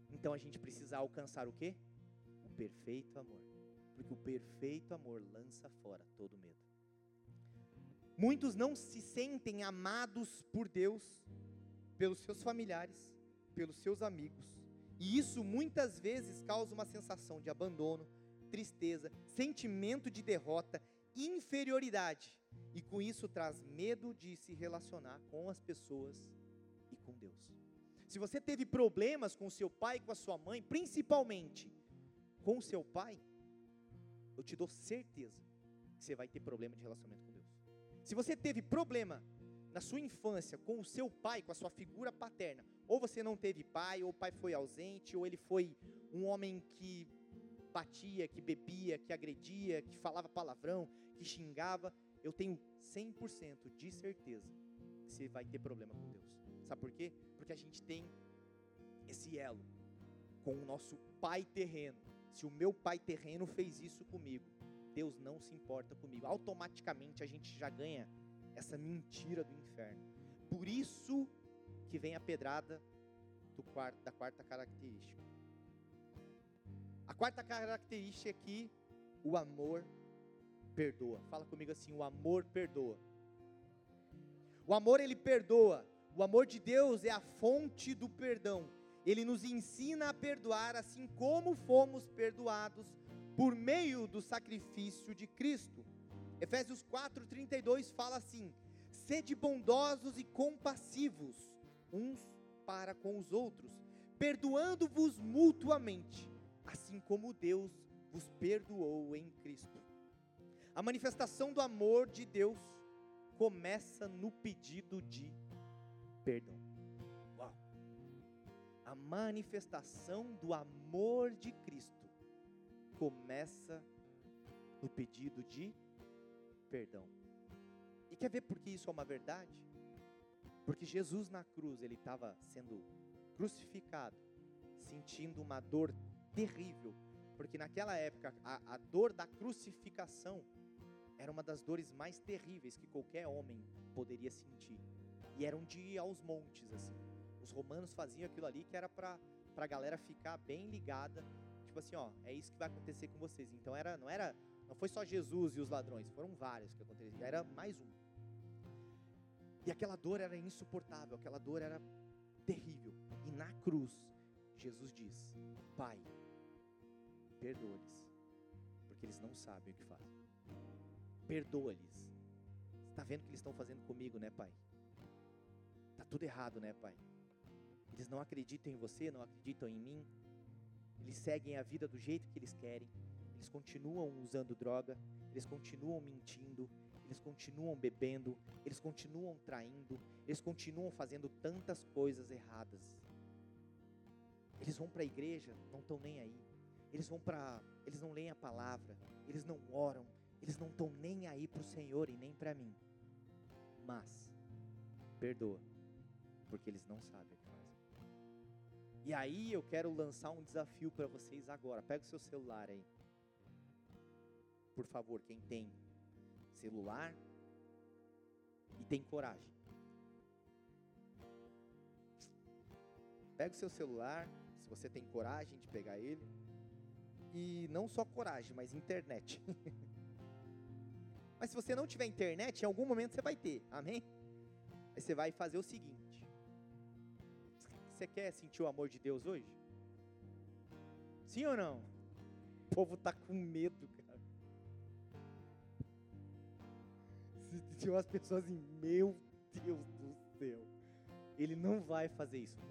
S1: Então a gente precisa alcançar o quê? O perfeito amor. Porque o perfeito amor lança fora todo medo. Muitos não se sentem amados por Deus, pelos seus familiares, pelos seus amigos. E isso muitas vezes causa uma sensação de abandono, tristeza, sentimento de derrota, inferioridade. E com isso traz medo de se relacionar com as pessoas e com Deus. Se você teve problemas com seu pai com a sua mãe, principalmente com seu pai, eu te dou certeza que você vai ter problema de relacionamento com. Se você teve problema na sua infância com o seu pai, com a sua figura paterna, ou você não teve pai, ou o pai foi ausente, ou ele foi um homem que batia, que bebia, que agredia, que falava palavrão, que xingava, eu tenho 100% de certeza que você vai ter problema com Deus. Sabe por quê? Porque a gente tem esse elo com o nosso pai terreno. Se o meu pai terreno fez isso comigo, Deus não se importa comigo. Automaticamente a gente já ganha essa mentira do inferno. Por isso que vem a pedrada quarto, da quarta característica. A quarta característica aqui, o amor perdoa. Fala comigo assim, o amor perdoa. O amor ele perdoa. O amor de Deus é a fonte do perdão. Ele nos ensina a perdoar assim como fomos perdoados por meio do sacrifício de Cristo. Efésios 4:32 fala assim: Sede bondosos e compassivos uns para com os outros, perdoando-vos mutuamente, assim como Deus vos perdoou em Cristo. A manifestação do amor de Deus começa no pedido de perdão. Uau! A manifestação do amor de Cristo começa no pedido de perdão. E quer ver por que isso é uma verdade? Porque Jesus na cruz, ele estava sendo crucificado, sentindo uma dor terrível, porque naquela época a, a dor da crucificação era uma das dores mais terríveis que qualquer homem poderia sentir. E eram de ir aos montes, assim. Os romanos faziam aquilo ali que era para a galera ficar bem ligada. Tipo assim, ó, é isso que vai acontecer com vocês. Então era, não era, não foi só Jesus e os ladrões, foram vários que aconteceram. Era mais um. E aquela dor era insuportável, aquela dor era terrível. E na cruz, Jesus diz: Pai, perdoa-lhes, porque eles não sabem o que fazem. Perdoa-lhes. Está vendo o que eles estão fazendo comigo, né, Pai? Está tudo errado, né, Pai? Eles não acreditam em você, não acreditam em mim. Eles seguem a vida do jeito que eles querem. Eles continuam usando droga, eles continuam mentindo, eles continuam bebendo, eles continuam traindo, eles continuam fazendo tantas coisas erradas. Eles vão para a igreja, não estão nem aí. Eles vão para, eles não leem a palavra, eles não oram, eles não estão nem aí para o Senhor e nem para mim. Mas, perdoa, porque eles não sabem. E aí eu quero lançar um desafio para vocês agora. Pega o seu celular aí. Por favor, quem tem celular e tem coragem. Pega o seu celular, se você tem coragem de pegar ele, e não só coragem, mas internet. Mas se você não tiver internet, em algum momento você vai ter, amém? Aí você vai fazer o seguinte: você quer sentir o amor de Deus hoje? Sim ou não? O povo tá com medo, cara. Se umas pessoas assim, meu Deus do céu. Ele não vai fazer isso.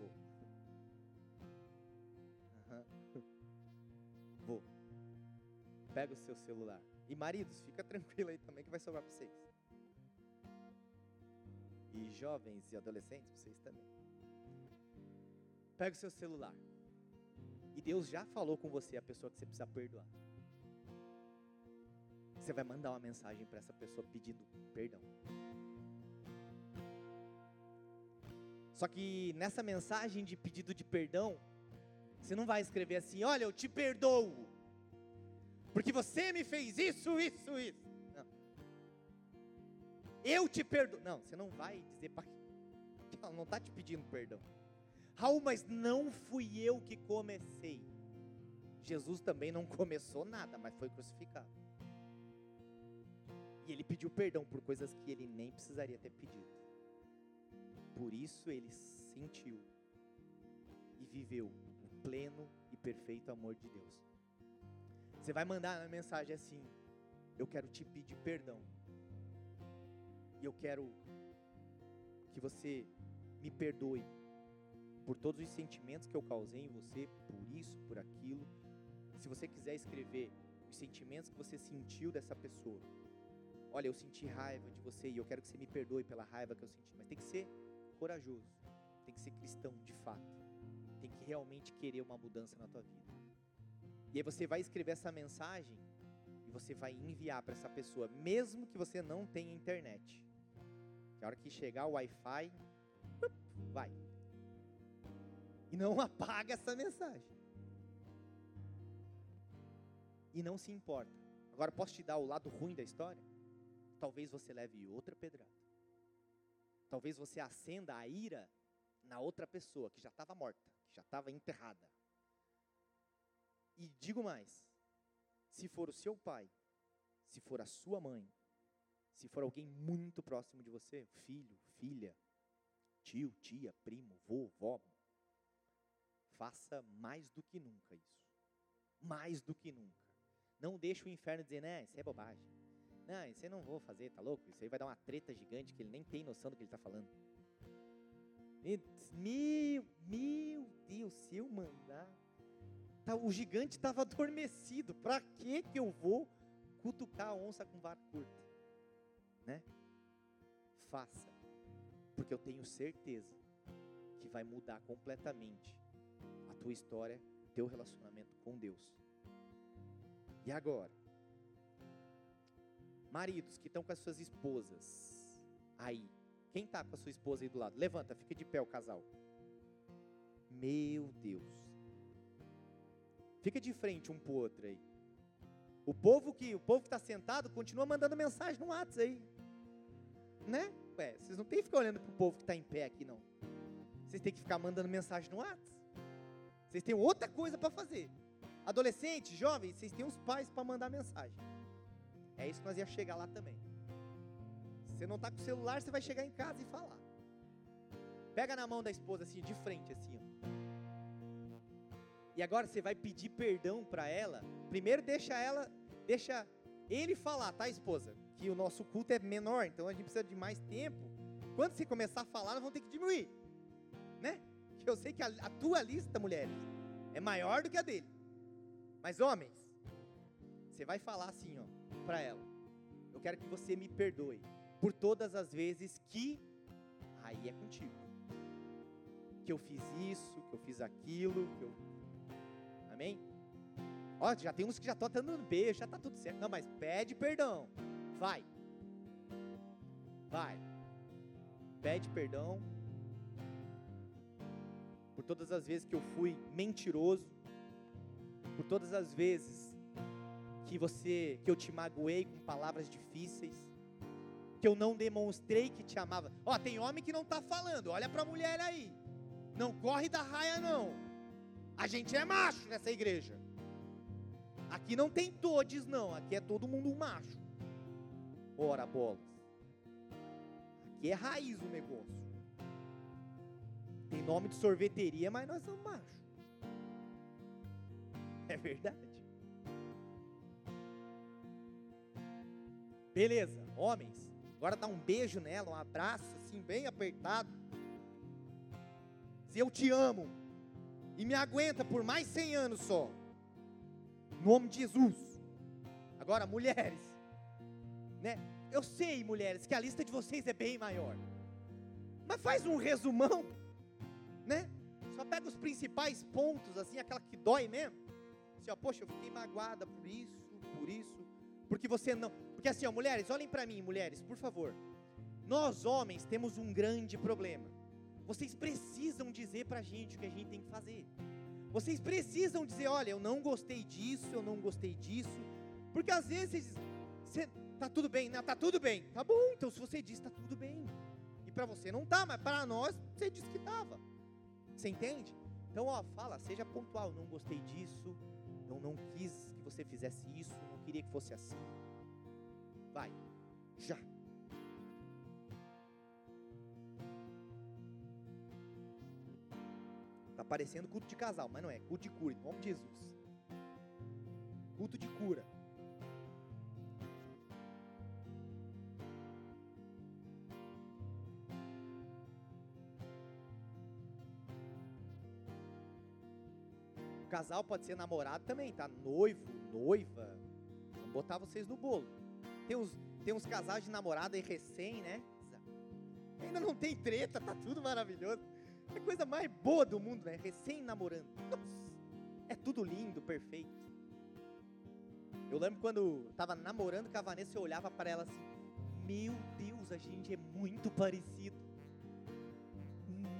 S1: Uhum. Vou. Pega o seu celular. E maridos, fica tranquilo aí também que vai sobrar para vocês. E jovens e adolescentes, vocês também. Pega o seu celular. E Deus já falou com você a pessoa que você precisa perdoar. Você vai mandar uma mensagem para essa pessoa pedindo perdão. Só que nessa mensagem de pedido de perdão, você não vai escrever assim: Olha, eu te perdoo, porque você me fez isso, isso, isso. Não. Eu te perdoo. Não, você não vai dizer para ela não está te pedindo perdão. Raul, mas não fui eu que comecei. Jesus também não começou nada, mas foi crucificado. E ele pediu perdão por coisas que ele nem precisaria ter pedido. Por isso ele sentiu e viveu o pleno e perfeito amor de Deus. Você vai mandar uma mensagem assim: Eu quero te pedir perdão. E eu quero que você me perdoe por todos os sentimentos que eu causei em você, por isso, por aquilo. Se você quiser escrever os sentimentos que você sentiu dessa pessoa, olha, eu senti raiva de você e eu quero que você me perdoe pela raiva que eu senti, mas tem que ser corajoso, tem que ser cristão de fato, tem que realmente querer uma mudança na tua vida. E aí você vai escrever essa mensagem e você vai enviar para essa pessoa, mesmo que você não tenha internet. Que a hora que chegar o Wi-Fi, vai, e não apaga essa mensagem. E não se importa. Agora posso te dar o lado ruim da história? Talvez você leve outra pedrada. Talvez você acenda a ira na outra pessoa que já estava morta, que já estava enterrada. E digo mais: se for o seu pai, se for a sua mãe, se for alguém muito próximo de você, filho, filha, tio, tia, primo, vô, vó, Faça mais do que nunca isso. Mais do que nunca. Não deixe o inferno dizer, né, isso é bobagem. Não, isso eu não vou fazer, tá louco? Isso aí vai dar uma treta gigante que ele nem tem noção do que ele está falando. Meu, meu Deus, se eu mandar. Tá, o gigante estava adormecido. Para que que eu vou cutucar a onça com vara curta? Né? Faça. Porque eu tenho certeza que vai mudar completamente tua história, teu relacionamento com Deus. E agora? Maridos que estão com as suas esposas aí. Quem está com a sua esposa aí do lado? Levanta, fica de pé o casal. Meu Deus. Fica de frente um pro outro aí. O povo que o povo que está sentado continua mandando mensagem no WhatsApp aí. Né? Ué, vocês não tem que ficar olhando pro povo que está em pé aqui, não. Vocês têm que ficar mandando mensagem no WhatsApp. Vocês têm outra coisa para fazer. Adolescentes, jovens, vocês têm os pais para mandar mensagem. É isso que nós ia chegar lá também. Você não está com o celular, você vai chegar em casa e falar. Pega na mão da esposa assim, de frente assim, ó. E agora você vai pedir perdão para ela. Primeiro deixa ela, deixa ele falar, tá, esposa? Que o nosso culto é menor, então a gente precisa de mais tempo. Quando você começar a falar, nós vamos ter que diminuir, né? Eu sei que a, a tua lista, mulheres, é maior do que a dele. Mas homens, você vai falar assim, ó, para ela. Eu quero que você me perdoe por todas as vezes que aí é contigo. Que eu fiz isso, que eu fiz aquilo, que eu Amém? Ó, já tem uns que já estão dando beijo, já está tudo certo. Não, mas pede perdão. Vai. Vai. Pede perdão por todas as vezes que eu fui mentiroso, por todas as vezes que você, que eu te magoei com palavras difíceis, que eu não demonstrei que te amava. Ó, tem homem que não está falando, olha para a mulher aí. Não corre da raia não. A gente é macho nessa igreja. Aqui não tem todes não, aqui é todo mundo macho. Ora bolas. Aqui é raiz o negócio. Tem nome de sorveteria, mas nós somos machos. verdade. Beleza, homens, agora dá um beijo nela, um abraço assim, bem apertado. Se eu te amo e me aguenta por mais 100 anos só, no nome de Jesus. Agora, mulheres, né? Eu sei, mulheres, que a lista de vocês é bem maior. Mas faz um resumão, né? Só pega os principais pontos, assim, aquela que dói mesmo. Assim, ó, poxa, eu fiquei magoada por isso, por isso, porque você não. Porque assim, ó, mulheres, olhem para mim, mulheres, por favor. Nós homens temos um grande problema. Vocês precisam dizer pra gente o que a gente tem que fazer. Vocês precisam dizer, olha, eu não gostei disso, eu não gostei disso. Porque às vezes você tá tudo bem, não, tá tudo bem. Tá bom, então se você diz tá tudo bem. E para você não tá, mas para nós você disse que tava. Você entende? Então, ó, fala, seja pontual, não gostei disso, eu não quis que você fizesse isso, não queria que fosse assim. Vai. Já. Tá parecendo culto de casal, mas não é. Culto de cura, em nome de Jesus. Culto de cura. Casal pode ser namorado também, tá? Noivo, noiva. Vamos botar vocês no bolo. Tem uns, tem uns casais de namorada aí recém, né? Ainda não tem treta, tá tudo maravilhoso. É a coisa mais boa do mundo, né? Recém namorando. Nossa, é tudo lindo, perfeito. Eu lembro quando tava namorando com a Vanessa, eu olhava para ela assim: Meu Deus, a gente é muito parecido.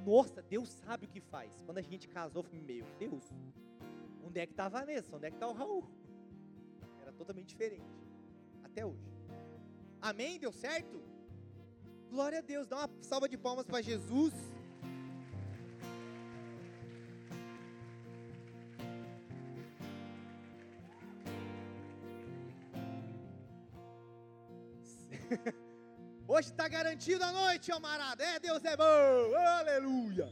S1: Nossa, Deus sabe o que faz. Quando a gente casou, eu falei: Meu Deus, onde é que tá a Vanessa? Onde é que tá o Raul? Era totalmente diferente. Até hoje. Amém? Deu certo? Glória a Deus. Dá uma salva de palmas para Jesus. Hoje está garantido a noite, amarado. É, Deus é bom. Aleluia.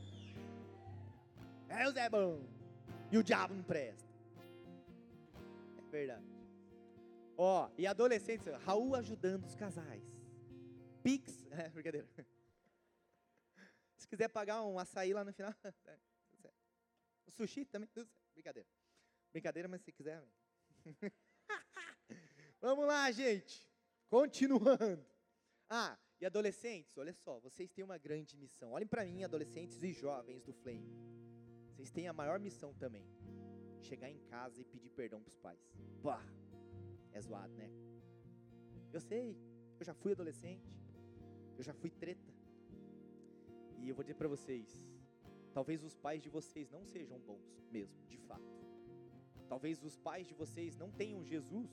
S1: Deus é bom. E o diabo não presta. É verdade. Ó, e adolescentes, Raul ajudando os casais. Pix, é brincadeira. Se quiser pagar um açaí lá no final, o sushi também, brincadeira. Brincadeira, mas se quiser. Vamos lá, gente. Continuando. Ah, e adolescentes, olha só, vocês têm uma grande missão. Olhem para mim, adolescentes e jovens do Flame. Vocês têm a maior missão também. Chegar em casa e pedir perdão para os pais. Pá, é zoado, né? Eu sei, eu já fui adolescente. Eu já fui treta. E eu vou dizer para vocês, talvez os pais de vocês não sejam bons mesmo, de fato. Talvez os pais de vocês não tenham Jesus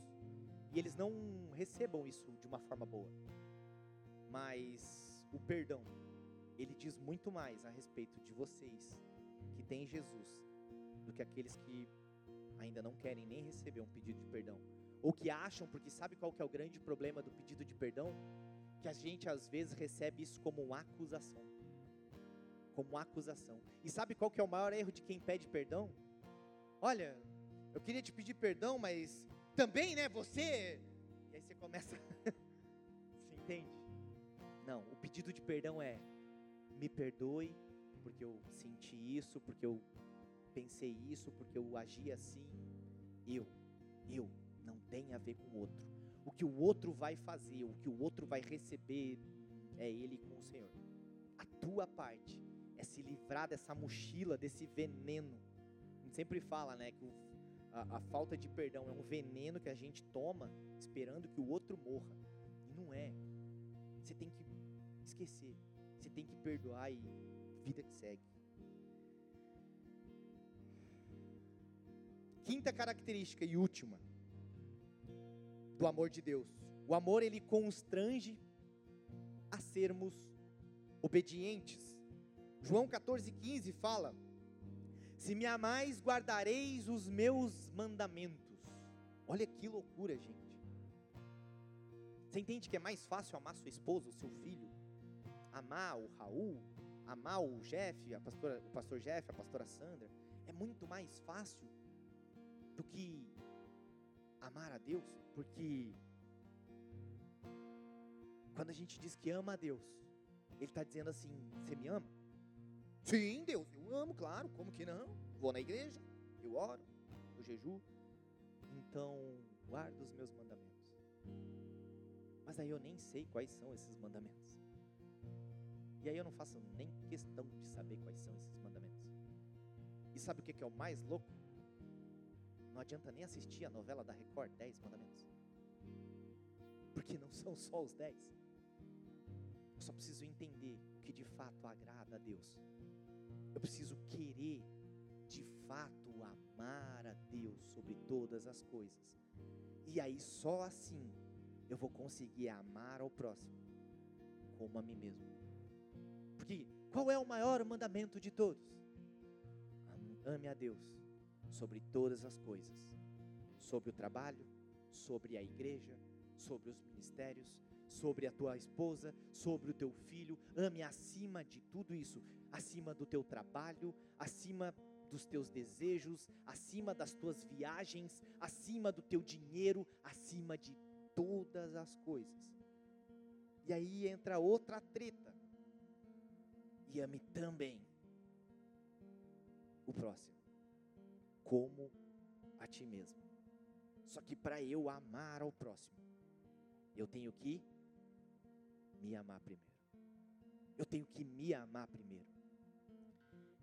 S1: e eles não recebam isso de uma forma boa. Mas o perdão, ele diz muito mais a respeito de vocês têm Jesus do que aqueles que ainda não querem nem receber um pedido de perdão ou que acham, porque sabe qual que é o grande problema do pedido de perdão? Que a gente às vezes recebe isso como uma acusação. Como uma acusação. E sabe qual que é o maior erro de quem pede perdão? Olha, eu queria te pedir perdão, mas também, né, você. E aí você começa. você entende? Não, o pedido de perdão é: me perdoe, porque eu senti isso, porque eu pensei isso, porque eu agi assim. Eu, eu, não tem a ver com o outro. O que o outro vai fazer, o que o outro vai receber, é ele com o Senhor. A tua parte é se livrar dessa mochila, desse veneno. A gente sempre fala, né, que a, a, falta de perdão é um veneno que a gente toma esperando que o outro morra. E não é. Você tem que esquecer. Você tem que perdoar e vida que segue. Quinta característica e última do amor de Deus. O amor ele constrange a sermos obedientes. João 14,15 fala: se me amais, guardareis os meus mandamentos. Olha que loucura, gente. Você entende que é mais fácil amar sua esposa, o seu filho? Amar o Raul? Amar o Jeff, a pastora, o pastor Jeff, a pastora Sandra? É muito mais fácil do que amar a Deus, porque quando a gente diz que ama a Deus, Ele está dizendo assim: Você me ama? Sim, Deus, eu amo, claro, como que não? Vou na igreja, eu oro, eu jejuo, então guardo os meus mandamentos. Mas aí eu nem sei quais são esses mandamentos. E aí eu não faço nem questão de saber quais são esses mandamentos. E sabe o que é o mais louco? Não adianta nem assistir a novela da Record, 10 mandamentos. Porque não são só os 10. Eu só preciso entender o que de fato agrada a Deus. Eu preciso querer de fato amar a Deus sobre todas as coisas. E aí só assim eu vou conseguir amar ao próximo como a mim mesmo. Porque qual é o maior mandamento de todos? Ame a Deus sobre todas as coisas, sobre o trabalho, sobre a igreja, sobre os ministérios, sobre a tua esposa, sobre o teu filho. Ame acima de tudo isso, acima do teu trabalho, acima dos teus desejos, acima das tuas viagens, acima do teu dinheiro, acima de todas as coisas. E aí entra outra treta. E ame também o próximo, como a ti mesmo. Só que para eu amar ao próximo, eu tenho que me amar primeiro. Eu tenho que me amar primeiro.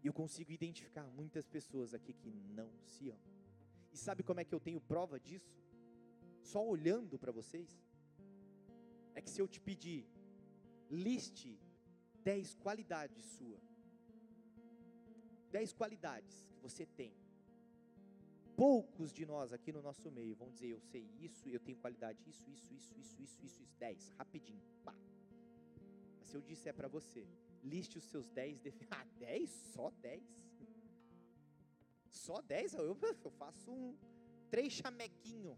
S1: E eu consigo identificar muitas pessoas aqui que não se amam. E sabe como é que eu tenho prova disso? Só olhando para vocês. É que se eu te pedir, liste 10 qualidades sua. 10 qualidades que você tem. Poucos de nós aqui no nosso meio vão dizer, eu sei isso, eu tenho qualidade isso, isso, isso, isso, isso, isso, isso, 10, rapidinho, pá. Mas se eu disser para você, liste os seus 10 defeitos. Ah, 10? Só 10? Só 10? Eu, eu faço um três chamequinho.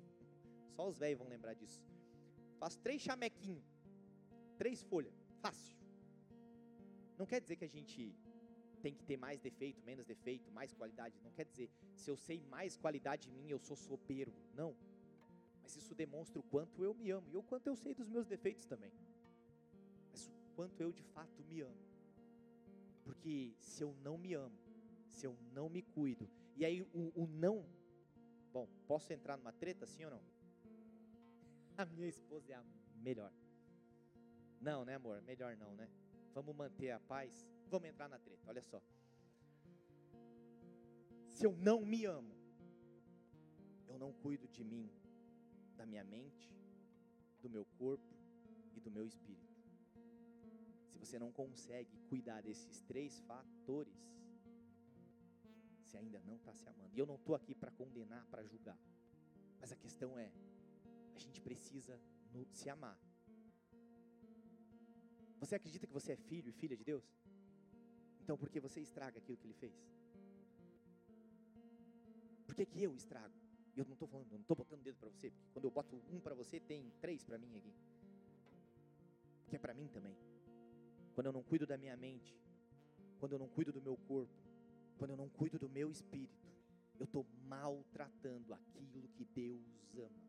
S1: Só os velhos vão lembrar disso. Faço três chamequinho. Três folhas. Fácil. Não quer dizer que a gente tem que ter mais defeito, menos defeito, mais qualidade. Não quer dizer, se eu sei mais qualidade em mim, eu sou soberbo. Não. Mas isso demonstra o quanto eu me amo e o quanto eu sei dos meus defeitos também. Mas o quanto eu de fato me amo. Porque se eu não me amo, se eu não me cuido, e aí o, o não, bom, posso entrar numa treta sim ou não? A minha esposa é a melhor. Não, né, amor? Melhor não, né? Vamos manter a paz. Vamos entrar na treta, olha só. Se eu não me amo, eu não cuido de mim, da minha mente, do meu corpo e do meu espírito se você não consegue cuidar desses três fatores, você ainda não está se amando. E eu não estou aqui para condenar, para julgar. Mas a questão é, a gente precisa no, se amar. Você acredita que você é filho e filha de Deus? Então por que você estraga aquilo que Ele fez? Por que, que eu estrago? Eu não estou falando, não estou botando dedo para você, porque quando eu boto um para você, tem três para mim aqui. Que é para mim também quando eu não cuido da minha mente, quando eu não cuido do meu corpo, quando eu não cuido do meu espírito, eu estou maltratando aquilo que Deus ama.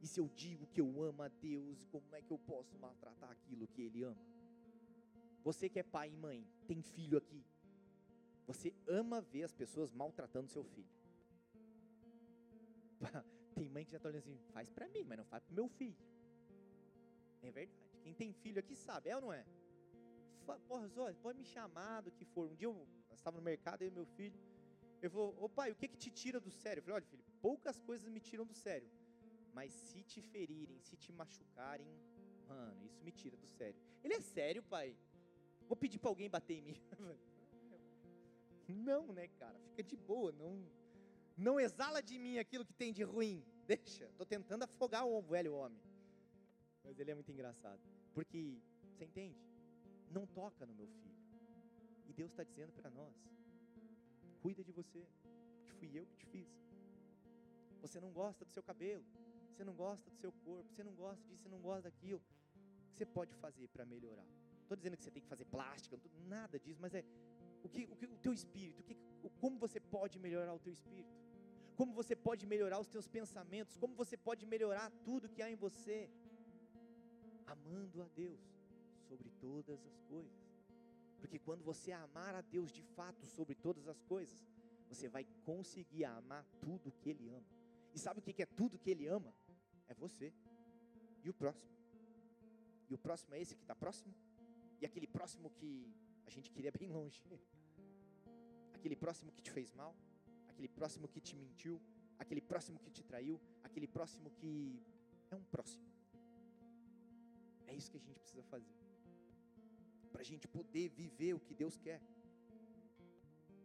S1: E se eu digo que eu amo a Deus, como é que eu posso maltratar aquilo que Ele ama? Você que é pai e mãe, tem filho aqui, você ama ver as pessoas maltratando seu filho. Tem mãe que já está olhando assim, faz para mim, mas não faz para meu filho. É verdade. Quem tem filho aqui sabe, é ou não é? porra, Zó, pode me chamar do que for. Um dia eu estava no mercado, e meu filho, ele falou, ô pai, o que que te tira do sério? Eu falei, olha filho, poucas coisas me tiram do sério, mas se te ferirem, se te machucarem, mano, isso me tira do sério. Ele é sério, pai? Vou pedir para alguém bater em mim. Não, né, cara? Fica de boa, não, não exala de mim aquilo que tem de ruim. Deixa, tô tentando afogar o velho homem. Mas ele é muito engraçado, porque você entende? não toca no meu filho. E Deus está dizendo para nós: cuida de você, fui eu que te fiz. Você não gosta do seu cabelo, você não gosta do seu corpo, você não gosta disso, você não gosta daquilo. O que você pode fazer para melhorar? Estou dizendo que você tem que fazer plástica, nada disso, mas é o que o, que, o teu espírito, o que, como você pode melhorar o teu espírito? como você pode melhorar os teus pensamentos, como você pode melhorar tudo que há em você, amando a Deus sobre todas as coisas. Porque quando você amar a Deus de fato sobre todas as coisas, você vai conseguir amar tudo que Ele ama. E sabe o que é tudo que Ele ama? É você. E o próximo. E o próximo é esse que está próximo, e aquele próximo que a gente queria bem longe, aquele próximo que te fez mal, aquele próximo que te mentiu, aquele próximo que te traiu, aquele próximo que é um próximo. É isso que a gente precisa fazer. Para a gente poder viver o que Deus quer.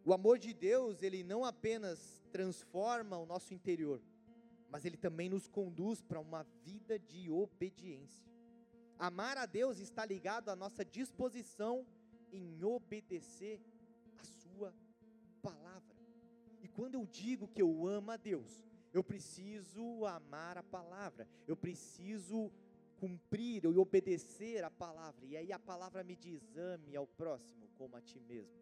S1: O amor de Deus, ele não apenas transforma o nosso interior, mas ele também nos conduz para uma vida de obediência. Amar a Deus está ligado à nossa disposição em obedecer a Sua palavra. E quando eu digo que eu amo a Deus, eu preciso amar a palavra, eu preciso cumprir e obedecer a palavra. E aí a palavra me diz: ame ao próximo como a ti mesmo.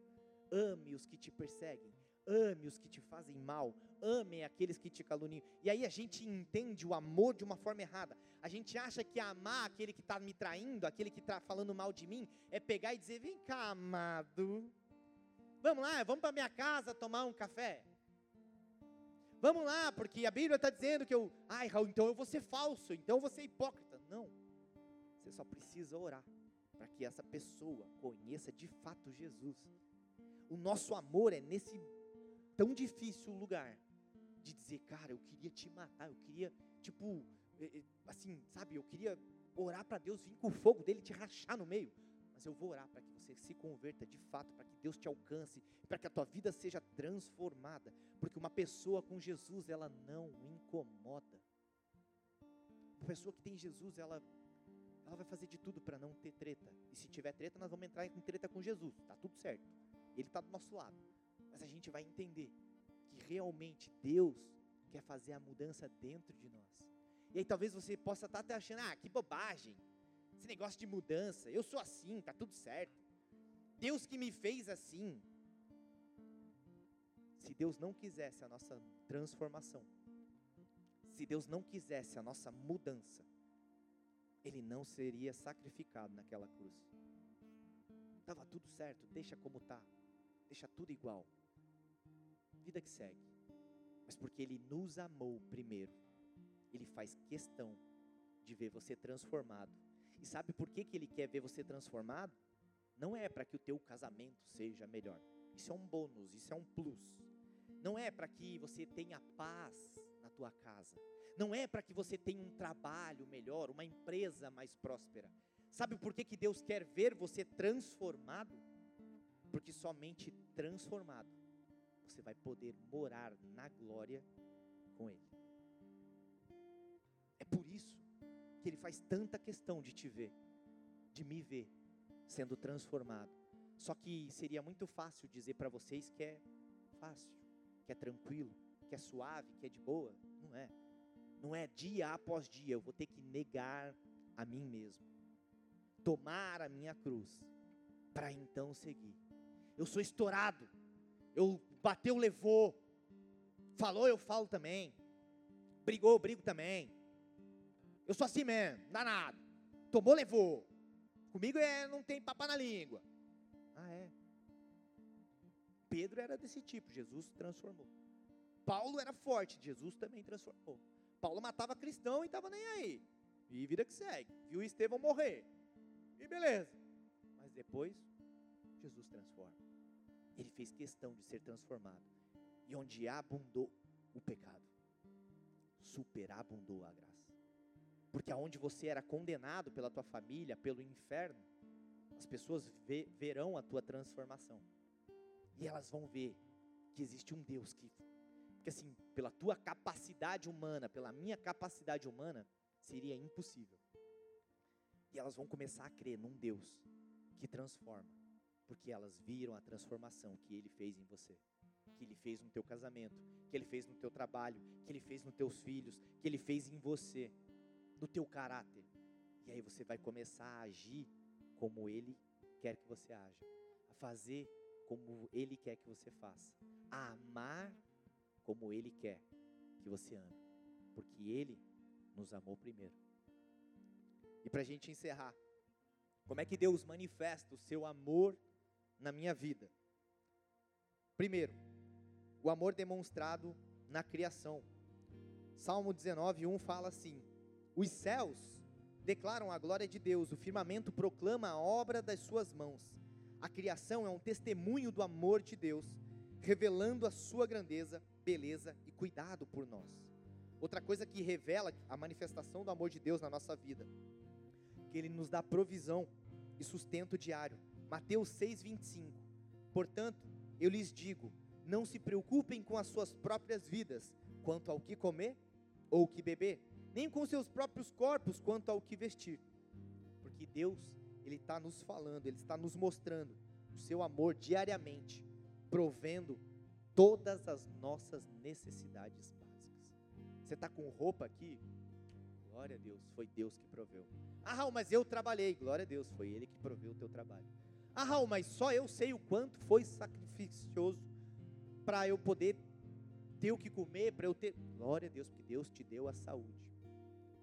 S1: Ame os que te perseguem, ame os que te fazem mal, ame aqueles que te caluniam. E aí a gente entende o amor de uma forma errada. A gente acha que amar aquele que está me traindo, aquele que está falando mal de mim, é pegar e dizer: vem cá, amado. Vamos lá, vamos para minha casa tomar um café. Vamos lá, porque a Bíblia está dizendo que eu, ai Raul, então eu vou ser falso, então eu vou ser hipócrita. Não, você só precisa orar para que essa pessoa conheça de fato Jesus. O nosso amor é nesse tão difícil lugar de dizer, cara, eu queria te matar, eu queria, tipo, assim, sabe, eu queria orar para Deus vir com o fogo dele te rachar no meio. Mas eu vou orar para que você se converta de fato, para que Deus te alcance, para que a tua vida seja transformada, porque uma pessoa com Jesus, ela não incomoda. Uma pessoa que tem Jesus, ela ela vai fazer de tudo para não ter treta. E se tiver treta, nós vamos entrar em treta com Jesus. Tá tudo certo. Ele está do nosso lado. Mas a gente vai entender que realmente Deus quer fazer a mudança dentro de nós. E aí talvez você possa estar tá até achando, ah, que bobagem esse negócio de mudança, eu sou assim, tá tudo certo. Deus que me fez assim. Se Deus não quisesse a nossa transformação, se Deus não quisesse a nossa mudança, Ele não seria sacrificado naquela cruz. Estava tudo certo, deixa como está, deixa tudo igual. Vida que segue. Mas porque Ele nos amou primeiro, Ele faz questão de ver você transformado e sabe por que, que ele quer ver você transformado? Não é para que o teu casamento seja melhor. Isso é um bônus, isso é um plus. Não é para que você tenha paz na tua casa. Não é para que você tenha um trabalho melhor, uma empresa mais próspera. Sabe por que, que Deus quer ver você transformado? Porque somente transformado você vai poder morar na glória com Ele. É por isso que Ele faz tanta questão de te ver, de me ver, sendo transformado. Só que seria muito fácil dizer para vocês que é fácil, que é tranquilo, que é suave, que é de boa. Não é. Não é dia após dia, eu vou ter que negar a mim mesmo, tomar a minha cruz, para então seguir. Eu sou estourado, eu bateu, levou, falou, eu falo também, brigou, eu brigo também. Eu sou assim mesmo, danado. Tomou, levou. Comigo é, não tem papa na língua. Ah, é? Pedro era desse tipo, Jesus transformou. Paulo era forte, Jesus também transformou. Paulo matava cristão e estava nem aí. E vida que segue. Viu Estevão morrer. E beleza. Mas depois, Jesus transforma. Ele fez questão de ser transformado. E onde abundou o pecado, superabundou a graça. Porque aonde você era condenado pela tua família, pelo inferno, as pessoas vê, verão a tua transformação. E elas vão ver que existe um Deus que, porque assim, pela tua capacidade humana, pela minha capacidade humana, seria impossível. E elas vão começar a crer num Deus que transforma, porque elas viram a transformação que ele fez em você, que ele fez no teu casamento, que ele fez no teu trabalho, que ele fez nos teus filhos, que ele fez em você no teu caráter. E aí você vai começar a agir como Ele quer que você haja, a fazer como Ele quer que você faça, a amar como Ele quer que você ame, porque Ele nos amou primeiro. E para a gente encerrar, como é que Deus manifesta o seu amor na minha vida? Primeiro, o amor demonstrado na criação. Salmo 19, 1 fala assim: Os céus declaram a glória de Deus, o firmamento proclama a obra das suas mãos. A criação é um testemunho do amor de Deus, revelando a sua grandeza, beleza e cuidado por nós. Outra coisa que revela a manifestação do amor de Deus na nossa vida, que ele nos dá provisão e sustento diário. Mateus 6:25. Portanto, eu lhes digo, não se preocupem com as suas próprias vidas, quanto ao que comer ou que beber, nem com seus próprios corpos quanto ao que vestir. Porque Deus, ele está nos falando, ele está nos mostrando o seu amor diariamente, provendo todas as nossas necessidades básicas. Você está com roupa aqui? Glória a Deus, foi Deus que proveu. Ah, mas eu trabalhei. Glória a Deus, foi Ele que proveu o teu trabalho. Ah, Raul, mas só eu sei o quanto foi sacrificioso para eu poder ter o que comer, para eu ter. Glória a Deus, porque Deus te deu a saúde.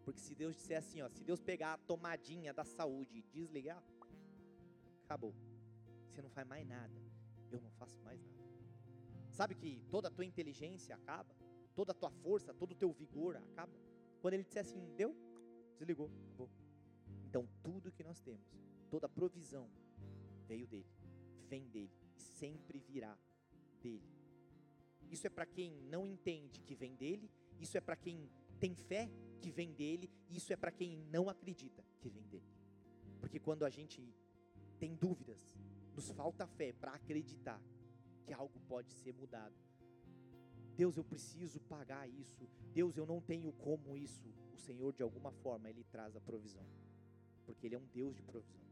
S1: Porque se Deus disser assim, ó, se Deus pegar a tomadinha da saúde e desligar, acabou. Você não faz mais nada. Eu não faço mais nada. Sabe que toda a tua inteligência acaba, toda a tua força, todo o teu vigor acaba. Quando ele disser assim, deu, desligou, acabou. Então tudo que nós temos, toda a provisão veio dele, vem dele e sempre virá dele. Isso é para quem não entende que vem dele, isso é para quem tem fé que vem dele, isso é para quem não acredita que vem dele. Porque quando a gente tem dúvidas, nos falta fé para acreditar que algo pode ser mudado. Deus, eu preciso pagar isso. Deus, eu não tenho como isso. O Senhor, de alguma forma, Ele traz a provisão. Porque Ele é um Deus de provisão.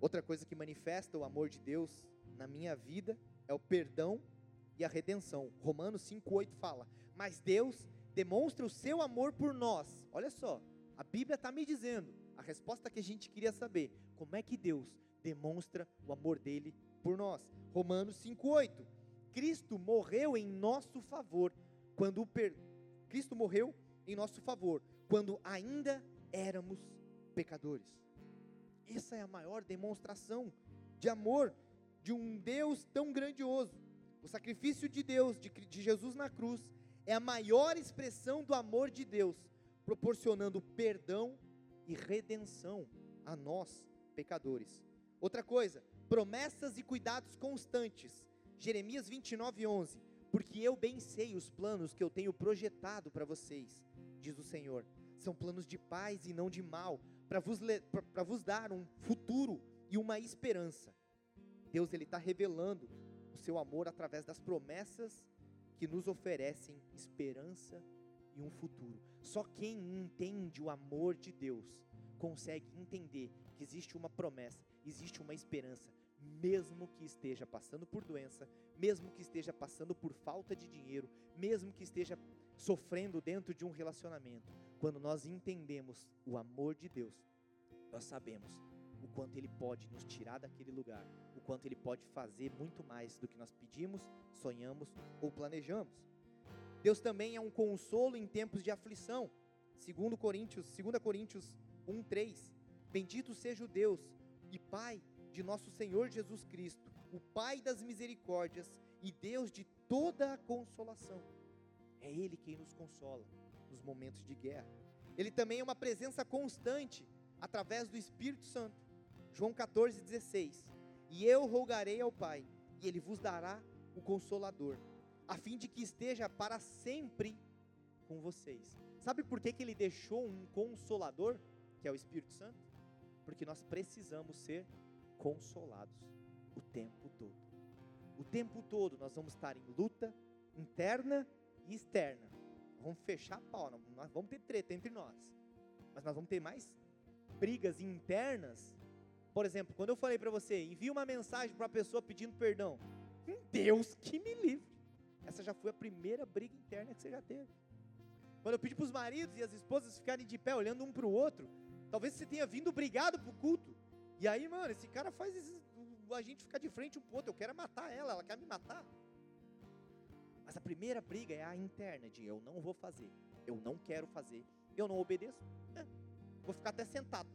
S1: Outra coisa que manifesta o amor de Deus na minha vida é o perdão e a redenção. Romanos 5,8 fala: Mas Deus demonstra o seu amor por nós. Olha só, a Bíblia está me dizendo a resposta que a gente queria saber: como é que Deus demonstra o amor dele por nós? Romanos 5,8 Cristo morreu em nosso favor quando per... Cristo morreu em nosso favor quando ainda éramos pecadores. Essa é a maior demonstração de amor de um Deus tão grandioso. O sacrifício de Deus, de, de Jesus na cruz, é a maior expressão do amor de Deus, proporcionando perdão e redenção a nós, pecadores. Outra coisa, promessas e cuidados constantes Jeremias 29, 11. Porque eu bem sei os planos que eu tenho projetado para vocês, diz o Senhor. São planos de paz e não de mal, para vos, vos dar um futuro e uma esperança. Deus ele está revelando o seu amor através das promessas que nos oferecem esperança e um futuro. Só quem entende o amor de Deus consegue entender que existe uma promessa, existe uma esperança, mesmo que esteja passando por doença, mesmo que esteja passando por falta de dinheiro, mesmo que esteja sofrendo dentro de um relacionamento, quando nós entendemos o amor de Deus, nós sabemos o quanto Ele pode nos tirar daquele lugar, o quanto Ele pode fazer muito mais do que nós pedimos, sonhamos ou planejamos. Deus também é um consolo em tempos de aflição. Segundo Coríntios, 2 Coríntios 1:3. Bendito seja o Deus e Pai de nosso Senhor Jesus Cristo, o Pai das misericórdias e Deus de toda a consolação. É Ele quem nos consola nos momentos de guerra. Ele também é uma presença constante através do Espírito Santo. João 14, 16. E eu rogarei ao Pai, e Ele vos dará o Consolador, a fim de que esteja para sempre com vocês. Sabe por que, que Ele deixou um Consolador, que é o Espírito Santo? Porque nós precisamos ser consolados o tempo todo. O tempo todo nós vamos estar em luta interna e externa. Vamos fechar a pau, nós vamos ter treta entre nós. Mas nós vamos ter mais brigas internas. Por exemplo, quando eu falei para você, envie uma mensagem para a pessoa pedindo perdão. Deus que me livre. Essa já foi a primeira briga interna que você já teve. Quando eu pedi para os maridos e as esposas ficarem de pé olhando um para o outro, talvez você tenha vindo brigado para o culto. E aí, mano, esse cara faz a gente ficar de frente um pro outro. Eu quero matar ela, ela quer me matar. Mas a primeira briga é a interna, de eu não vou fazer, eu não quero fazer, eu não obedeço, é, vou ficar até sentado.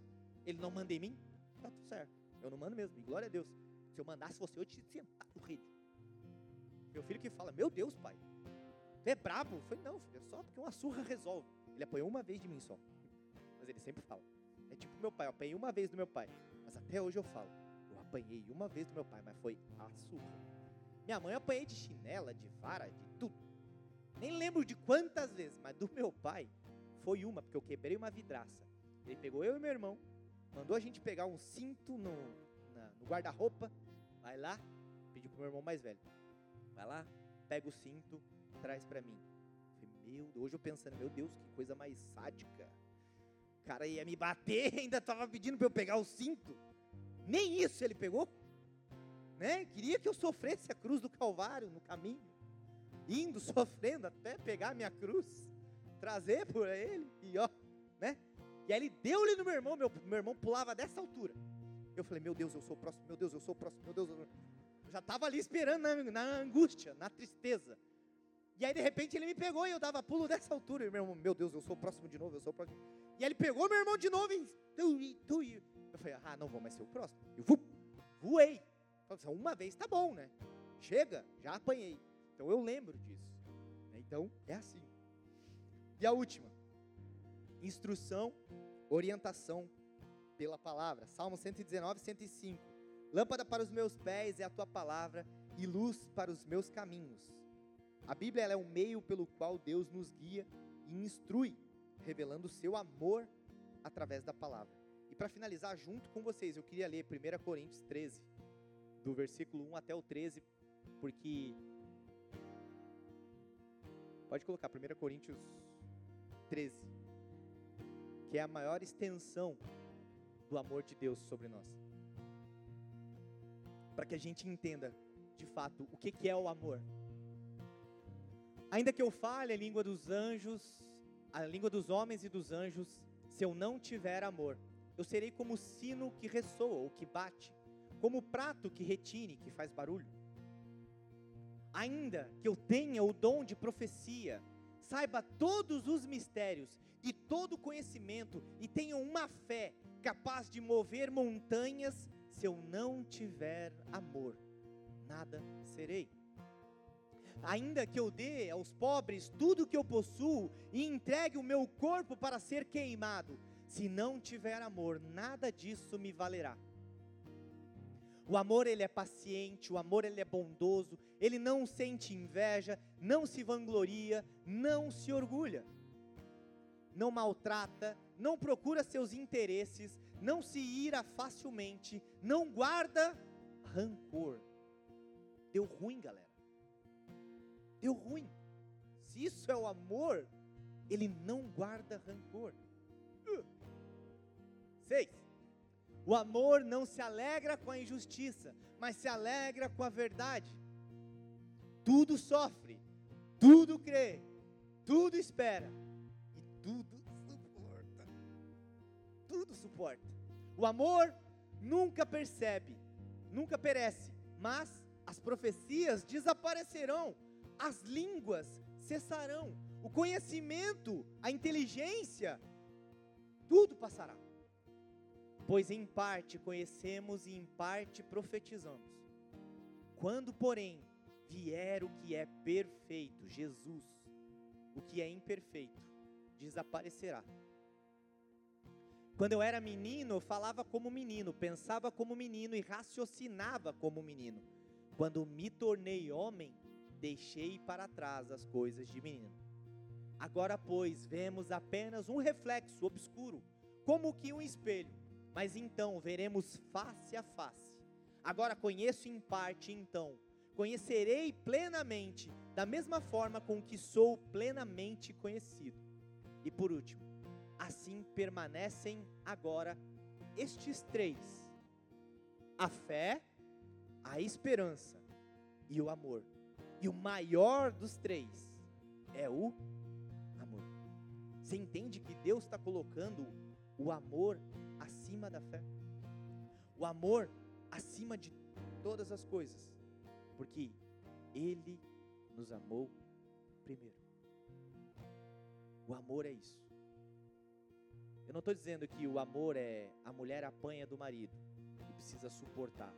S1: Ele não manda em mim, tá tudo certo. Eu não mando mesmo, glória a Deus. Se eu mandasse você, eu te sentar no rede. Meu filho que fala, meu Deus, pai, você é brabo? Não, filho, é só porque uma surra resolve. Ele apanhou uma vez de mim só. Mas ele sempre fala. É tipo meu pai, eu apanhei uma vez do meu pai. Mas até hoje eu falo, eu apanhei uma vez do meu pai, mas foi a surra. Minha mãe apanhei de chinela, de vara, de tudo. Nem lembro de quantas vezes, mas do meu pai foi uma, porque eu quebrei uma vidraça. Ele pegou eu e meu irmão, mandou a gente pegar um cinto no, no guarda-roupa, vai lá, pediu pro meu irmão mais velho. Vai lá, pega o cinto, traz para mim. Meu, hoje eu pensando, meu Deus, que coisa mais sádica. O cara ia me bater, ainda tava pedindo para eu pegar o cinto. Nem isso ele pegou. Né? Queria que eu sofresse a cruz do Calvário no caminho, indo sofrendo até pegar a minha cruz, trazer por ele e ó, né? E aí ele deu-lhe no meu irmão, meu, meu irmão pulava dessa altura. Eu falei, meu Deus, eu sou o próximo, meu Deus, eu sou o próximo, meu Deus. Eu já estava ali esperando na, na, angústia, na tristeza. E aí, de repente, ele me pegou e eu dava pulo dessa altura. E meu irmão, meu Deus, eu sou o próximo de novo, eu sou o próximo. E aí ele pegou meu irmão de novo e eu falei, ah, não vou mais ser o próximo. Eu vu, voei. Falei, assim, uma vez tá bom, né? Chega, já apanhei. Então eu lembro disso. Então é assim. E a última, instrução, orientação pela palavra. Salmo 119, 105. Lâmpada para os meus pés é a tua palavra e luz para os meus caminhos. A Bíblia é um meio pelo qual Deus nos guia e instrui, revelando o seu amor através da palavra. E para finalizar junto com vocês, eu queria ler 1 Coríntios 13, do versículo 1 até o 13, porque Pode colocar 1 Coríntios 13, que é a maior extensão do amor de Deus sobre nós. Para que a gente entenda, de fato, o que, que é o amor. Ainda que eu fale a língua dos anjos, a língua dos homens e dos anjos, se eu não tiver amor, eu serei como o sino que ressoa ou que bate, como o prato que retine, que faz barulho. Ainda que eu tenha o dom de profecia, saiba todos os mistérios e todo conhecimento e tenha uma fé capaz de mover montanhas, se eu não tiver amor, nada serei. Ainda que eu dê aos pobres tudo o que eu possuo e entregue o meu corpo para ser queimado, se não tiver amor, nada disso me valerá. O amor ele é paciente, o amor ele é bondoso, ele não sente inveja, não se vangloria, não se orgulha, não maltrata, não procura seus interesses, não se ira facilmente, não guarda rancor. Deu ruim, galera. Deu ruim. Se isso é o amor, ele não guarda rancor. Uh. Seis. O amor não se alegra com a injustiça, mas se alegra com a verdade. Tudo sofre, tudo crê, tudo espera e tudo suporta. Tudo suporta. O amor nunca percebe, nunca perece, mas as profecias desaparecerão, as línguas cessarão, o conhecimento, a inteligência, tudo passará. Pois em parte conhecemos e em parte profetizamos. Quando, porém, vier o que é perfeito, Jesus, o que é imperfeito, desaparecerá. Quando eu era menino, eu falava como menino, pensava como menino e raciocinava como menino. Quando me tornei homem, deixei para trás as coisas de menino. Agora, pois, vemos apenas um reflexo obscuro, como que um espelho, mas então veremos face a face. Agora conheço em parte, então conhecerei plenamente, da mesma forma com que sou plenamente conhecido. E por último, Assim permanecem agora estes três: a fé, a esperança e o amor. E o maior dos três é o amor. Você entende que Deus está colocando o amor acima da fé? O amor acima de todas as coisas, porque Ele nos amou primeiro. O amor é isso. Eu não estou dizendo que o amor é a mulher apanha do marido e precisa suportar.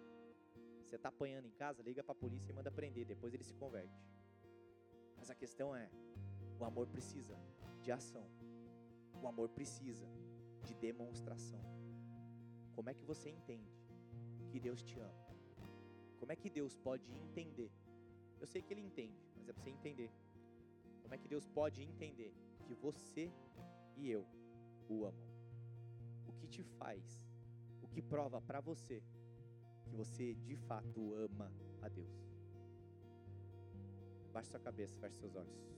S1: Você está apanhando em casa, liga para a polícia e manda prender, depois ele se converte. Mas a questão é: o amor precisa de ação, o amor precisa de demonstração. Como é que você entende que Deus te ama? Como é que Deus pode entender? Eu sei que Ele entende, mas é para você entender. Como é que Deus pode entender que você e eu o amam? O que te faz, o que prova para você que você de fato ama a Deus. Baixe sua cabeça, feche seus olhos.